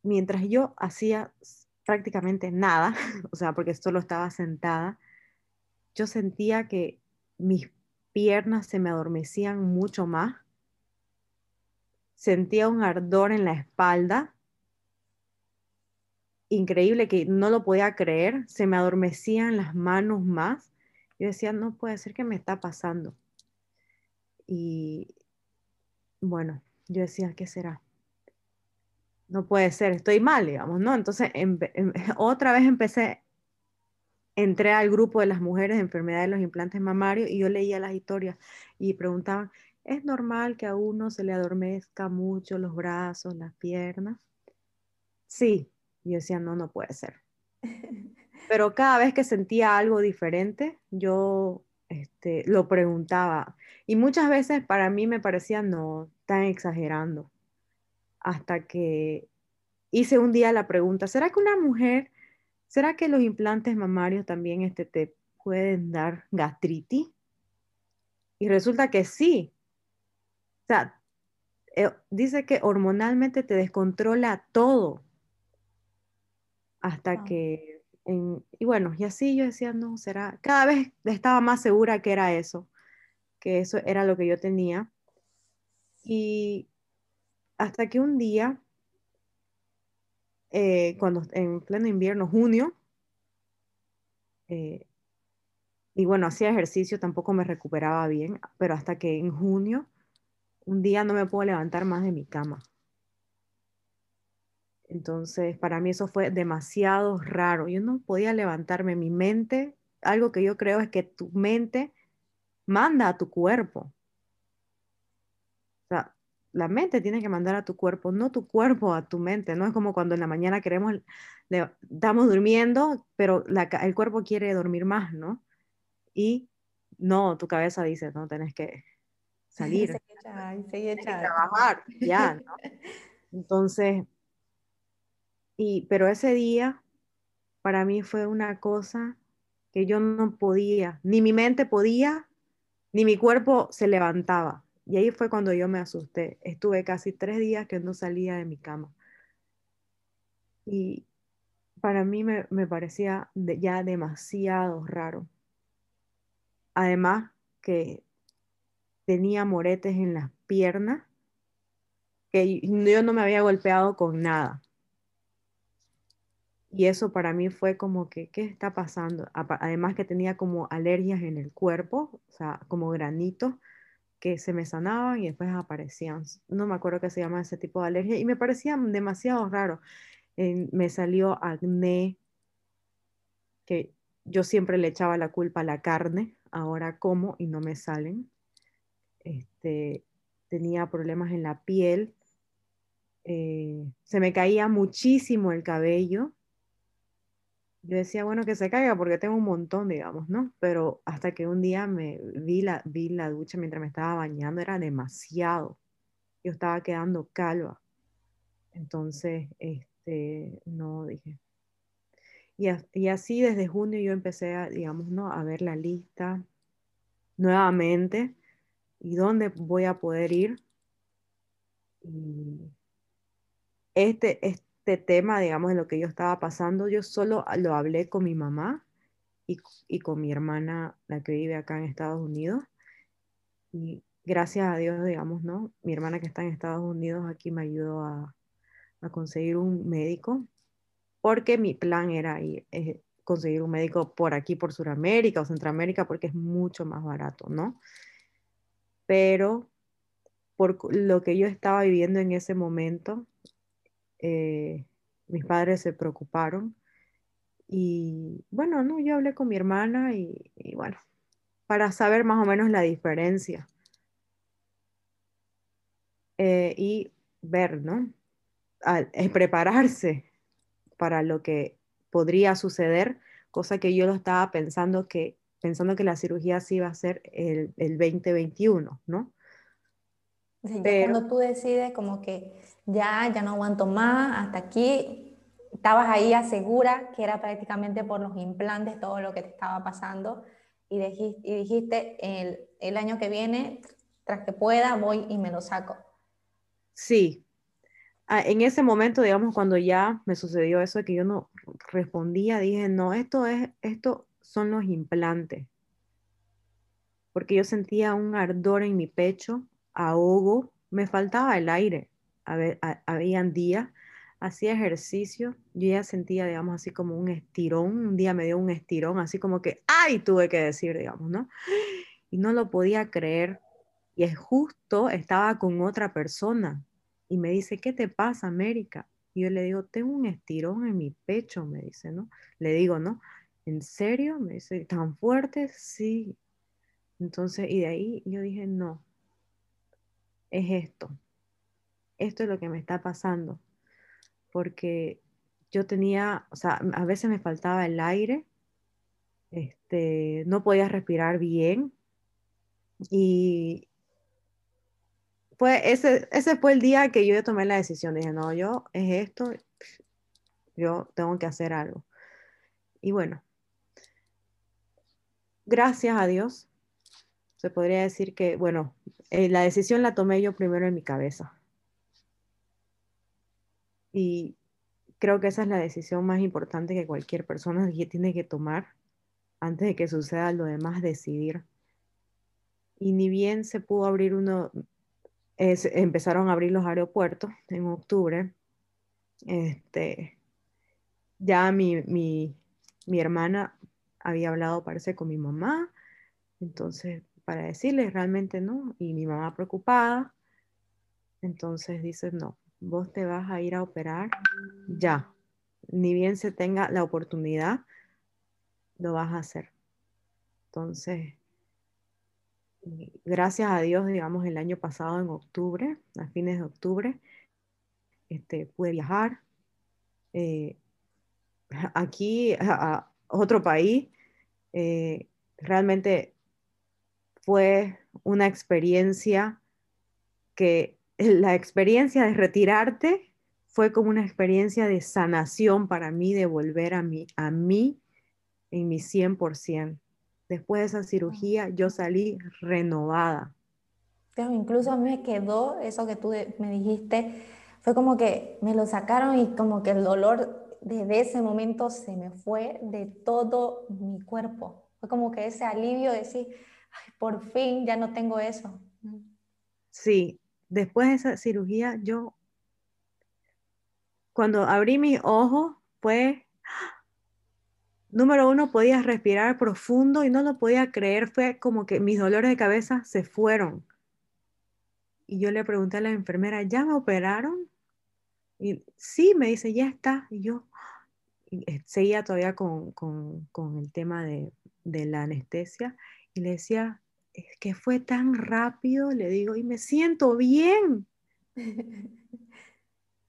mientras yo hacía prácticamente nada, o sea, porque solo estaba sentada, yo sentía que mis piernas se me adormecían mucho más. Sentía un ardor en la espalda. Increíble que no lo podía creer. Se me adormecían las manos más. Yo decía, no puede ser que me está pasando. Y bueno, yo decía, ¿qué será? No puede ser, estoy mal, digamos, ¿no? Entonces, otra vez empecé entré al grupo de las mujeres de enfermedad de los implantes mamarios y yo leía las historias y preguntaban, ¿es normal que a uno se le adormezca mucho los brazos, las piernas? Sí, yo decía, no, no puede ser. Pero cada vez que sentía algo diferente, yo este, lo preguntaba. Y muchas veces para mí me parecía, no, están exagerando. Hasta que hice un día la pregunta, ¿será que una mujer ¿Será que los implantes mamarios también este, te pueden dar gastritis? Y resulta que sí. O sea, eh, dice que hormonalmente te descontrola todo. Hasta que, y bueno, y así yo decía, no, será, cada vez estaba más segura que era eso, que eso era lo que yo tenía. Y hasta que un día eh, cuando en pleno invierno, junio, eh, y bueno, hacía ejercicio, tampoco me recuperaba bien, pero hasta que en junio, un día no me puedo levantar más de mi cama. Entonces, para mí eso fue demasiado raro. Yo no podía levantarme. Mi mente, algo que yo creo es que tu mente manda a tu cuerpo. La mente tiene que mandar a tu cuerpo, no tu cuerpo a tu mente. No es como cuando en la mañana queremos, estamos durmiendo, pero el cuerpo quiere dormir más, ¿no? Y no, tu cabeza dice, no, tenés que salir. Seguir trabajar, ya, ¿no? Entonces, y, pero ese día para mí fue una cosa que yo no podía, ni mi mente podía, ni mi cuerpo se levantaba. Y ahí fue cuando yo me asusté. Estuve casi tres días que no salía de mi cama. Y para mí me, parecía ya demasiado raro. Además que tenía moretes en las piernas, que yo no me había golpeado con nada. Y eso para mí fue como que, ¿qué está pasando? Además que tenía como alergias en el cuerpo, o sea, como granitos que se me sanaban y después aparecían. No me acuerdo qué se llama ese tipo de alergia y me parecían demasiado raro. me salió acné, que yo siempre le echaba la culpa a la carne, ahora como y no me salen. Este, tenía problemas en la piel, eh, se me caía muchísimo el cabello, yo decía, bueno, que se caiga porque tengo un montón, digamos, ¿no? Pero hasta que un día me vi la, vi la ducha mientras me estaba bañando, era demasiado. Yo estaba quedando calva. Entonces, este, no, dije. Y, y, así desde junio yo empecé a, digamos, ¿no? a ver la lista nuevamente y dónde voy a poder ir. Y este, este tema, digamos, de lo que yo estaba pasando, yo solo lo hablé con mi mamá y, y con mi hermana, la que vive acá en Estados Unidos. Y gracias a Dios, digamos, ¿no? Mi hermana que está en Estados Unidos aquí me ayudó a, a conseguir un médico, porque mi plan era ir, eh, conseguir un médico por aquí, por Sudamérica o Centroamérica, porque es mucho más barato, ¿no? Pero por lo que yo estaba viviendo en ese momento, eh, mis padres se preocuparon y bueno, no, yo hablé con mi hermana y, bueno, para saber más o menos la diferencia. Eh, y ver, ¿no? es prepararse para lo que podría suceder, cosa que yo lo estaba pensando que, pensando que la cirugía sí iba a ser el, el 2021, ¿no? Pero, cuando tú decides como que ya, ya no aguanto más, hasta aquí, estabas ahí asegura que era prácticamente por los implantes todo lo que te estaba pasando y dijiste, y dijiste el, el año que viene, tras que pueda, voy y me lo saco. Sí. Ah, en ese momento, digamos, cuando ya me sucedió eso de que yo no respondía, dije, no, esto es, esto son los implantes. Porque yo sentía un ardor en mi pecho, ahogo, me faltaba el aire. habían días, hacía ejercicio, yo ya sentía, digamos, así como un estirón, un día me dio un estirón, así como que, ay, tuve que decir, digamos, ¿no? Y no lo podía creer y es justo estaba con otra persona y me dice, ¿qué te pasa, América? Y yo le digo, tengo un estirón en mi pecho, me dice, ¿no? Le digo, ¿no? ¿En serio? Me dice, ¿tan fuerte? Sí. Entonces, y de ahí yo dije, no, es esto. Esto es lo que me está pasando. Porque yo tenía, o sea, a veces me faltaba el aire, este, no podía respirar bien y, ese, ese fue el día que yo tomé la decisión. Dije, no, yo es esto, yo tengo que hacer algo. Y bueno, gracias a Dios, se podría decir que, bueno, eh, la decisión la tomé yo primero en mi cabeza. Y creo que esa es la decisión más importante que cualquier persona tiene que tomar antes de que suceda lo demás, decidir. Y ni bien se pudo abrir uno, empezaron a abrir los aeropuertos en octubre. Este, ya mi, mi, mi hermana había hablado, parece, con mi mamá, entonces, para decirle realmente no, y mi mamá preocupada, entonces dice, no, vos te vas a ir a operar ya, ni bien se tenga la oportunidad, lo vas a hacer. Entonces, gracias a Dios, digamos, el año pasado, en octubre, a fines de octubre, este, pude viajar eh, aquí a, otro país. Eh, realmente fue una experiencia que la experiencia de retirarte fue como una experiencia de sanación para mí, de volver a mí, a mí en mi 100%. Después de esa cirugía yo salí renovada. incluso a mí me quedó eso que tú me dijiste, fue como que me lo sacaron y como que el dolor desde ese momento se me fue de todo mi cuerpo. Fue como que ese alivio de decir, por fin ya no tengo eso. Sí, después de esa cirugía yo, cuando abrí mis ojos, pues número uno, podía respirar profundo y no lo podía creer. Fue como que mis dolores de cabeza se fueron. Y yo le pregunté a la enfermera, ¿ya me operaron? Y sí, me dice, ya está. Y yo eh, seguía todavía con, el tema de, de, la anestesia y le decía, es que fue tan rápido, le digo, y me siento bien.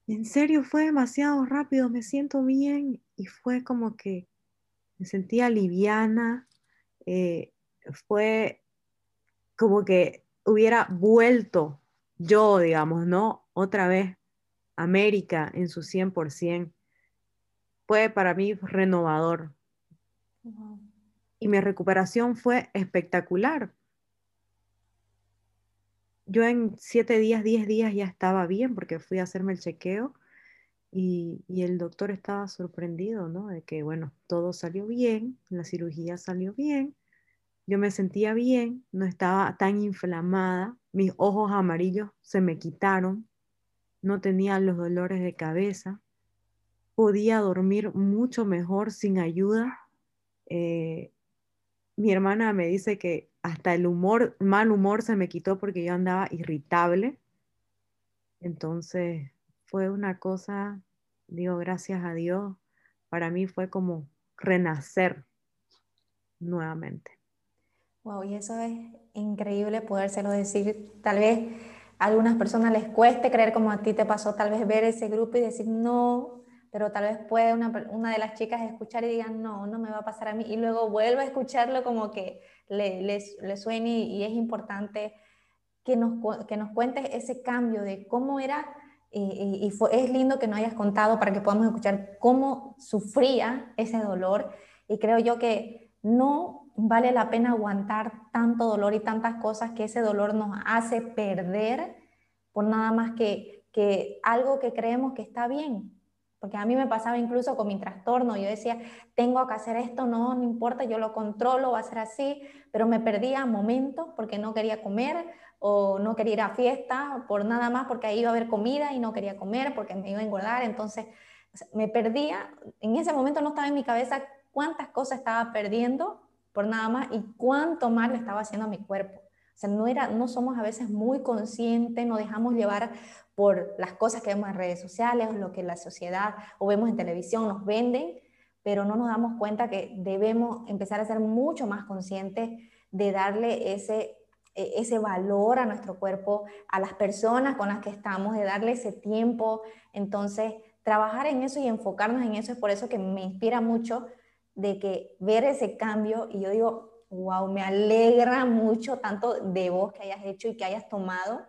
en serio, fue demasiado rápido, me siento bien. Y fue como que me sentía liviana, eh, fue como que hubiera vuelto yo, digamos, ¿no? Otra vez América en su 100%. Fue para mí renovador. Y mi recuperación fue espectacular. Yo en siete días, diez días ya estaba bien porque fui a hacerme el chequeo y, y, el doctor estaba sorprendido, ¿no? De que, bueno, todo salió bien, la cirugía salió bien, yo me sentía bien, no estaba tan inflamada, mis ojos amarillos se me quitaron, no tenía los dolores de cabeza, podía dormir mucho mejor sin ayuda. Eh, mi hermana me dice que hasta el humor, mal humor se me quitó porque yo andaba irritable. Entonces fue una cosa, digo, gracias a Dios, para mí fue como renacer nuevamente. Wow, y eso es increíble podérselo decir. Tal vez a algunas personas les cueste creer como a ti te pasó, tal vez ver ese grupo y decir no, pero tal vez puede una, una de las chicas escuchar y digan no, no me va a pasar a mí, y luego vuelve a escucharlo como que le, le, suene y, es importante que nos, que nos cuentes ese cambio de cómo era y, y, es lindo que nos hayas contado para que podamos escuchar cómo sufría ese dolor. Y creo yo que no vale la pena aguantar tanto dolor y tantas cosas que ese dolor nos hace perder por nada más que, que algo que creemos que está bien. Porque a mí me pasaba incluso con mi trastorno, yo decía, tengo que hacer esto, no, no importa, yo lo controlo, va a ser así, pero me perdía momentos porque no quería comer o no quería ir a fiesta por nada más porque ahí iba a haber comida y no quería comer porque me iba a engordar, entonces me perdía, en ese momento no estaba en mi cabeza cuántas cosas estaba perdiendo por nada más y cuánto mal le estaba haciendo a mi cuerpo. O sea, no, era, no somos a veces muy conscientes, nos dejamos llevar por las cosas que vemos en redes sociales, o lo que la sociedad o vemos en televisión nos venden, pero no nos damos cuenta que debemos empezar a ser mucho más conscientes de darle ese, e, ese valor a nuestro cuerpo, a las personas con las que estamos, de darle ese tiempo. Entonces, trabajar en eso y enfocarnos en eso es por eso que me inspira mucho de que ver ese cambio y yo digo, wow, me alegra mucho tanto de vos que hayas hecho y que hayas tomado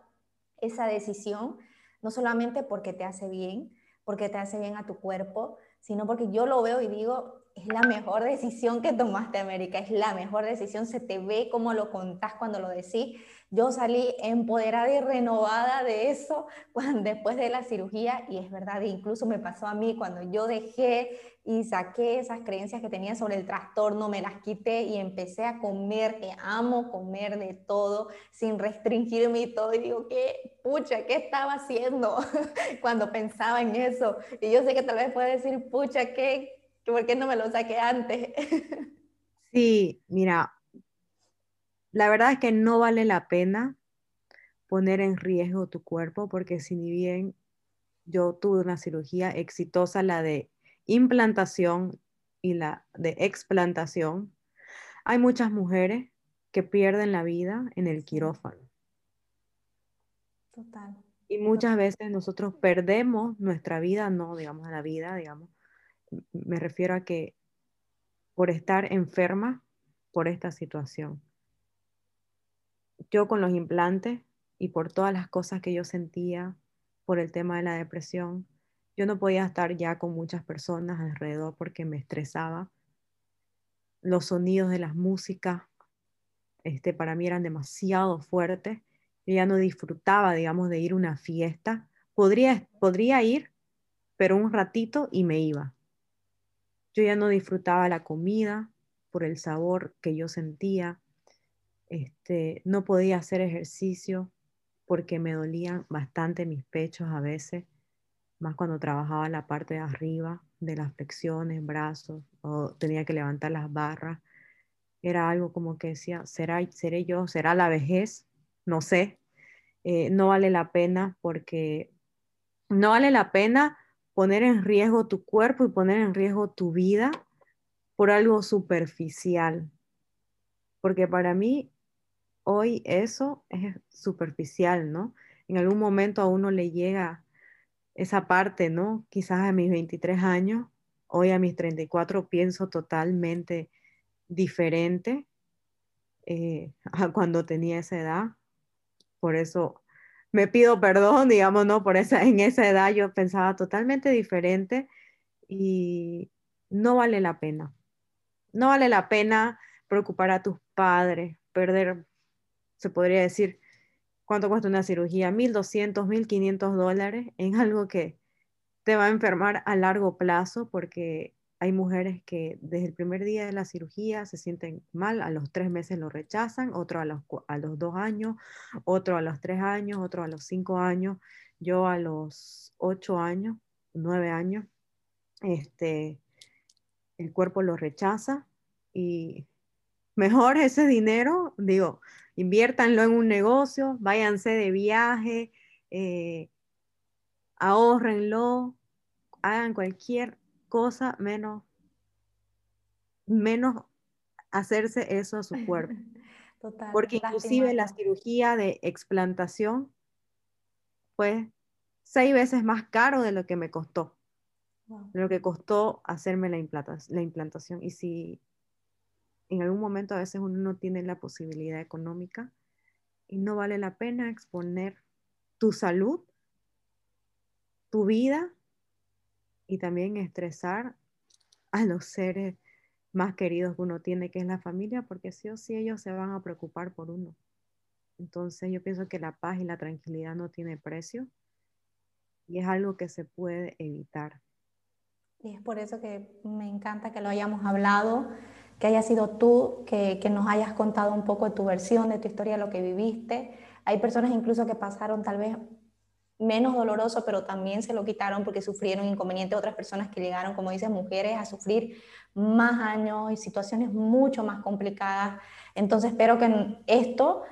esa decisión, no solamente porque te hace bien, porque te hace bien a tu cuerpo, sino porque yo lo veo y digo, es la mejor decisión que tomaste, América, es la mejor decisión, se te ve como lo contás cuando lo decís. Yo salí empoderada y renovada de eso cuando, después de la cirugía y es verdad, incluso me pasó a mí cuando yo dejé y saqué esas creencias que tenía sobre el trastorno, me las quité y empecé a comer, que amo comer de todo, sin restringirme y todo. Y digo, ¿qué? Pucha, ¿qué estaba haciendo cuando pensaba en eso? Y yo sé que tal vez puede decir, pucha, ¿qué? ¿Por qué no me lo saqué antes? sí, mira, la verdad es que no vale la pena poner en riesgo tu cuerpo porque si ni bien yo tuve una cirugía exitosa, la de implantación y la de explantación, hay muchas mujeres que pierden la vida en el quirófano. Total. Y muchas veces nosotros perdemos nuestra vida, no digamos la vida, digamos, me refiero a que por estar enferma por esta situación. Yo con los implantes y por todas las cosas que yo sentía por el tema de la depresión, yo no podía estar ya con muchas personas alrededor porque me estresaba. Los sonidos de las músicas este, para mí eran demasiado fuertes. Yo ya no disfrutaba, digamos, de ir a una fiesta. Podría, podría ir, pero un ratito y me iba. Yo ya no disfrutaba la comida por el sabor que yo sentía. Este, no podía hacer ejercicio porque me dolían bastante mis pechos a veces más cuando trabajaba la parte de arriba de las flexiones, brazos, o tenía que levantar las barras. Era algo como que decía, ¿será, ¿seré yo? ¿Será la vejez? No sé. Eh, no vale la pena porque no vale la pena poner en riesgo tu cuerpo y poner en riesgo tu vida por algo superficial. Porque para mí hoy eso es superficial, ¿no? En algún momento a uno le llega esa parte, ¿no? Quizás a mis 23 años, hoy a mis 34 pienso totalmente diferente eh, a cuando tenía esa edad. Por eso me pido perdón, digamos, ¿no? Por esa, en esa edad yo pensaba totalmente diferente y no vale la pena. No vale la pena preocupar a tus padres, perder, se podría decir, ¿cuánto cuesta una cirugía? 1.200, 1.500 dólares en algo que te va a enfermar a largo plazo porque hay mujeres que desde el primer día de la cirugía se sienten mal, a los tres meses lo rechazan, otro a los, a los dos años, otro a los tres años, otro a los cinco años, yo a los ocho años, nueve años, este, el cuerpo lo rechaza y mejor ese dinero, digo, inviértanlo en un negocio, váyanse de viaje, eh, ahorrenlo, hagan cualquier cosa menos, menos hacerse eso a su cuerpo. Porque inclusive la cirugía de explantación fue seis veces más caro de lo que me costó, de lo que costó hacerme la, la implantación. Y si en algún momento a veces uno no tiene la posibilidad económica y no vale la pena exponer tu salud, tu vida y también estresar a los seres más queridos que uno tiene, que es la familia, porque sí o sí ellos se van a preocupar por uno. Entonces yo pienso que la paz y la tranquilidad no tiene precio y es algo que se puede evitar. Y es por eso que me encanta que lo hayamos hablado, que haya sido tú, que, que nos hayas contado un poco de tu versión, de tu historia, lo que viviste. Hay personas incluso que pasaron tal vez menos doloroso, pero también se lo quitaron porque sufrieron inconvenientes otras personas que llegaron, como dices, mujeres a sufrir más años y situaciones mucho más complicadas. Entonces espero que esto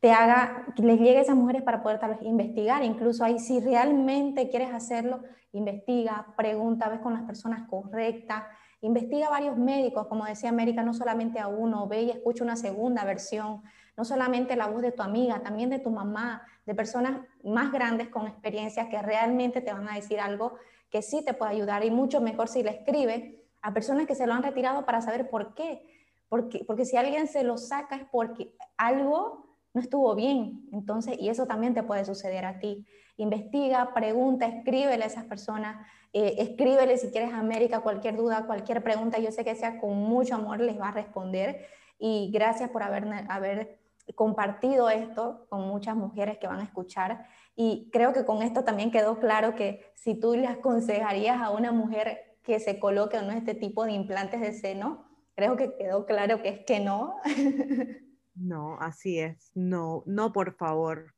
te haga, les llegue a esas mujeres para poder tal vez investigar, incluso ahí si realmente quieres hacerlo, investiga, pregunta, ves con las personas correctas, investiga varios médicos, como decía América, no solamente a uno, ve y escucha una segunda versión, no solamente la voz de tu amiga, también de tu mamá, de personas más grandes con experiencias que realmente te van a decir algo que sí te puede ayudar y mucho mejor si le escribe a personas que se lo han retirado para saber por qué. Porque, porque si alguien se lo saca es porque algo no estuvo bien. Entonces, y eso también te puede suceder a ti. Investiga, pregunta, escríbele a esas personas, eh, escríbele si quieres América, cualquier duda, cualquier pregunta. Yo sé que sea con mucho amor les va a responder. Y gracias por haber, haber compartido esto con muchas mujeres que van a escuchar y creo que con esto también quedó claro que si tú le aconsejarías a una mujer que se coloque en este tipo de implantes de seno, creo que quedó claro que es que no. No, así es. No, no, por favor.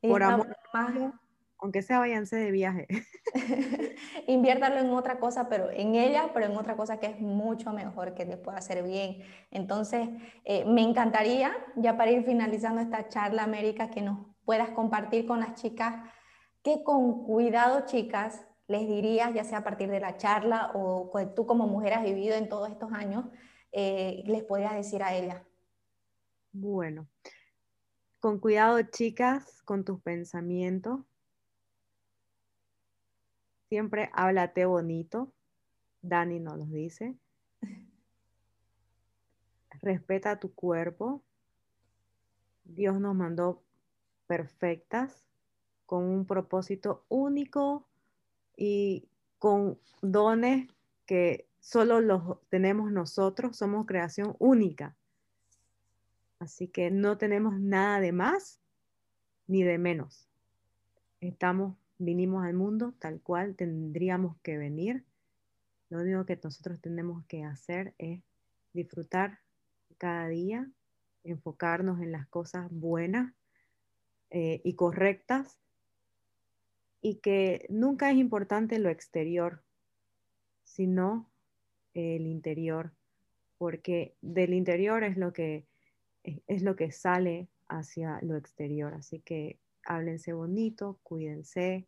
Por amor, aunque sea váyanse de viaje. Inviértalo en otra cosa, pero en ella, pero en otra cosa que es mucho mejor, que te pueda hacer bien. Entonces, eh, me encantaría, ya para ir finalizando esta charla, América, que nos puedas compartir con las chicas, que con cuidado, chicas, les dirías, ya sea a partir de la charla o tú como mujer has vivido en todos estos años, eh, les podrías decir a ellas. Bueno, con cuidado, chicas, con tus pensamientos Siempre háblate bonito. Dani nos lo dice. Respeta tu cuerpo. Dios nos mandó perfectas, con un propósito único y con dones que solo los tenemos nosotros, somos creación única. Así que no tenemos nada de más ni de menos. Estamos vinimos al mundo tal cual tendríamos que venir. Lo único que nosotros tenemos que hacer es disfrutar cada día, enfocarnos en las cosas buenas eh, y correctas y que nunca es importante lo exterior, sino el interior, porque del interior es lo que, es lo que sale hacia lo exterior. Así que háblense bonito, cuídense,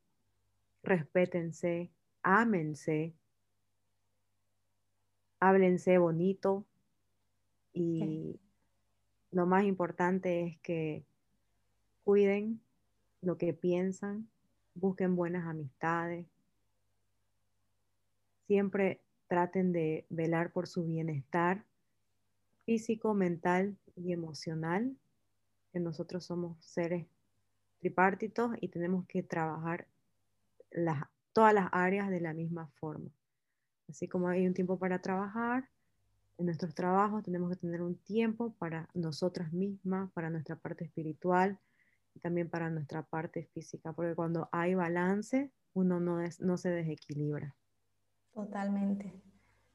respétense, ámense, háblense bonito. Y lo más importante es que cuiden lo que piensan, busquen buenas amistades, siempre traten de velar por su bienestar físico, mental y emocional, que nosotros somos seres tripartitos y tenemos que trabajar todas las áreas de la misma forma. Así como hay un tiempo para trabajar, en nuestros trabajos tenemos que tener un tiempo para nosotras mismas, para nuestra parte espiritual y también para nuestra parte física, porque cuando hay balance, uno no, no se desequilibra. Totalmente,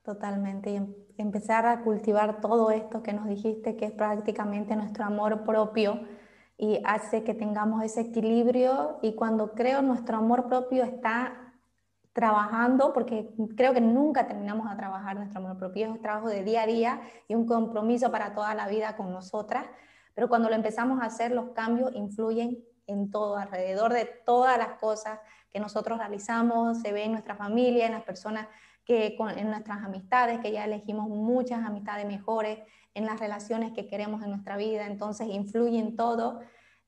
totalmente. Y em, empezar a cultivar todo esto que nos dijiste, que es prácticamente nuestro amor propio y hace que tengamos ese equilibrio. Y cuando creo nuestro amor propio está trabajando, porque creo que nunca terminamos de trabajar nuestro amor propio, es un trabajo de día a día y un compromiso para toda la vida con nosotras, pero cuando lo empezamos a hacer, los cambios influyen en todo, alrededor de todas las cosas que nosotros realizamos, se ve en nuestra familia, en las personas que, en nuestras amistades, que ya elegimos muchas amistades mejores, en las relaciones que queremos en nuestra vida, entonces influye en todo.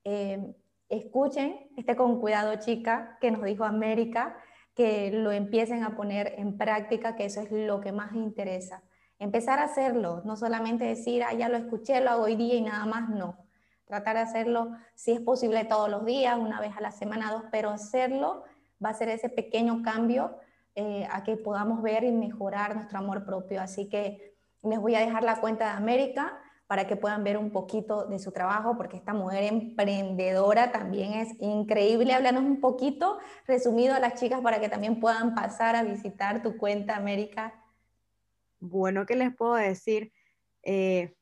Eh, escuchen, esté con cuidado chica, que nos dijo América, que lo empiecen a poner en práctica, que eso es lo que más interesa. Empezar a hacerlo, no solamente decir, ah, ya lo escuché, lo hago hoy día y nada más, no. Tratar de hacerlo, si es posible, todos los días, una vez a la semana, dos, pero hacerlo va a ser ese pequeño cambio eh, a que podamos ver y mejorar nuestro amor propio. Así que les voy a dejar la cuenta de América para que puedan ver un poquito de su trabajo, porque esta mujer emprendedora también es increíble. Háblanos un poquito, resumido a las chicas, para que también puedan pasar a visitar tu cuenta América. Bueno, ¿qué les puedo decir? Eh,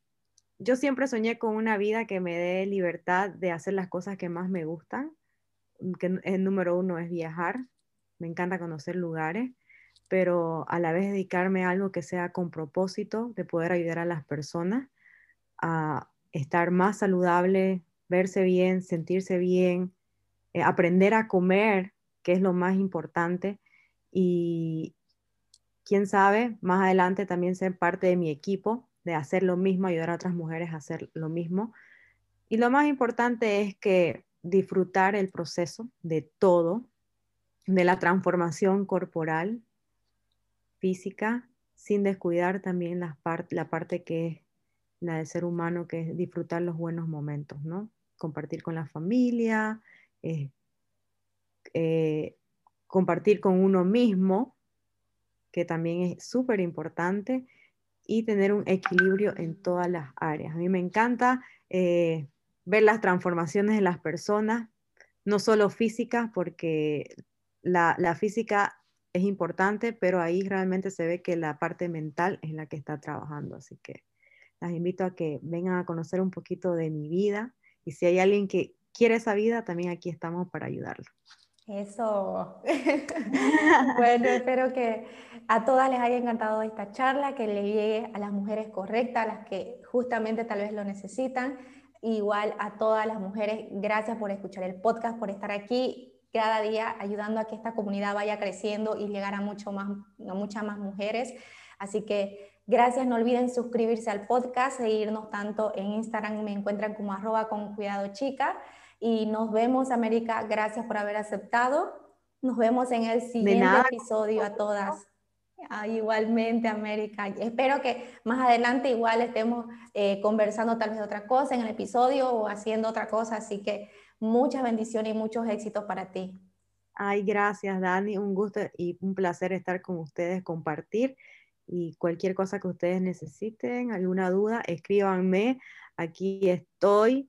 yo siempre soñé con una vida que me dé libertad de hacer las cosas que más me gustan, que el número uno es viajar, me encanta conocer lugares, pero a la vez dedicarme a algo que sea con propósito de poder ayudar a las personas a estar más saludable, verse bien, sentirse bien, eh, aprender a comer, que es lo más importante. Y quién sabe, más adelante también ser parte de mi equipo, de hacer lo mismo, ayudar a otras mujeres a hacer lo mismo. Y lo más importante es que disfrutar el proceso de todo, de la transformación corporal, física, sin descuidar también la, la parte que es la del ser humano, que es disfrutar los buenos momentos, ¿no? Compartir con la familia, eh, eh, compartir con uno mismo, que también es súper importante, y tener un equilibrio en todas las áreas. A mí me encanta eh, ver las transformaciones de las personas, no solo físicas, porque la, la física es importante, pero ahí realmente se ve que la parte mental es la que está trabajando, así que las invito a que vengan a conocer un poquito de mi vida y si hay alguien que quiere esa vida, también aquí estamos para ayudarlo. Eso. bueno, espero que a todas les haya encantado esta charla, que le llegue a las mujeres correctas, a las que justamente tal vez lo necesitan. Igual a todas las mujeres, gracias por escuchar el podcast, por estar aquí cada día ayudando a que esta comunidad vaya creciendo y llegar a, mucho más, a muchas más mujeres. Así que Gracias, no olviden suscribirse al podcast, seguirnos tanto en Instagram, me encuentran como arroba con cuidado chica. Y nos vemos, América, gracias por haber aceptado. Nos vemos en el siguiente episodio a todas. Ah, igualmente, América. Espero que más adelante igual estemos eh, conversando tal vez otra cosa en el episodio o haciendo otra cosa. Así que muchas bendiciones y muchos éxitos para ti. Ay, gracias, Dani. Un gusto y un placer estar con ustedes, compartir y cualquier cosa que ustedes necesiten, alguna duda, escríbanme. Aquí estoy.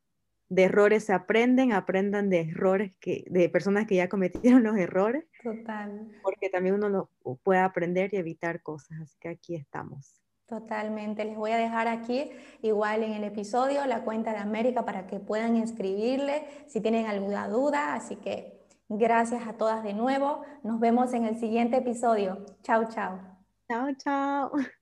De errores se aprenden, aprendan de errores que, de personas que ya cometieron los errores. Total. Porque también uno lo puede aprender y evitar cosas. Así que aquí estamos. Totalmente. Les voy a dejar aquí, igual en el episodio, la cuenta de América para que puedan escribirle si tienen alguna duda. Así que gracias a todas de nuevo. Nos vemos en el siguiente episodio. Chao, chao. Chao, chao.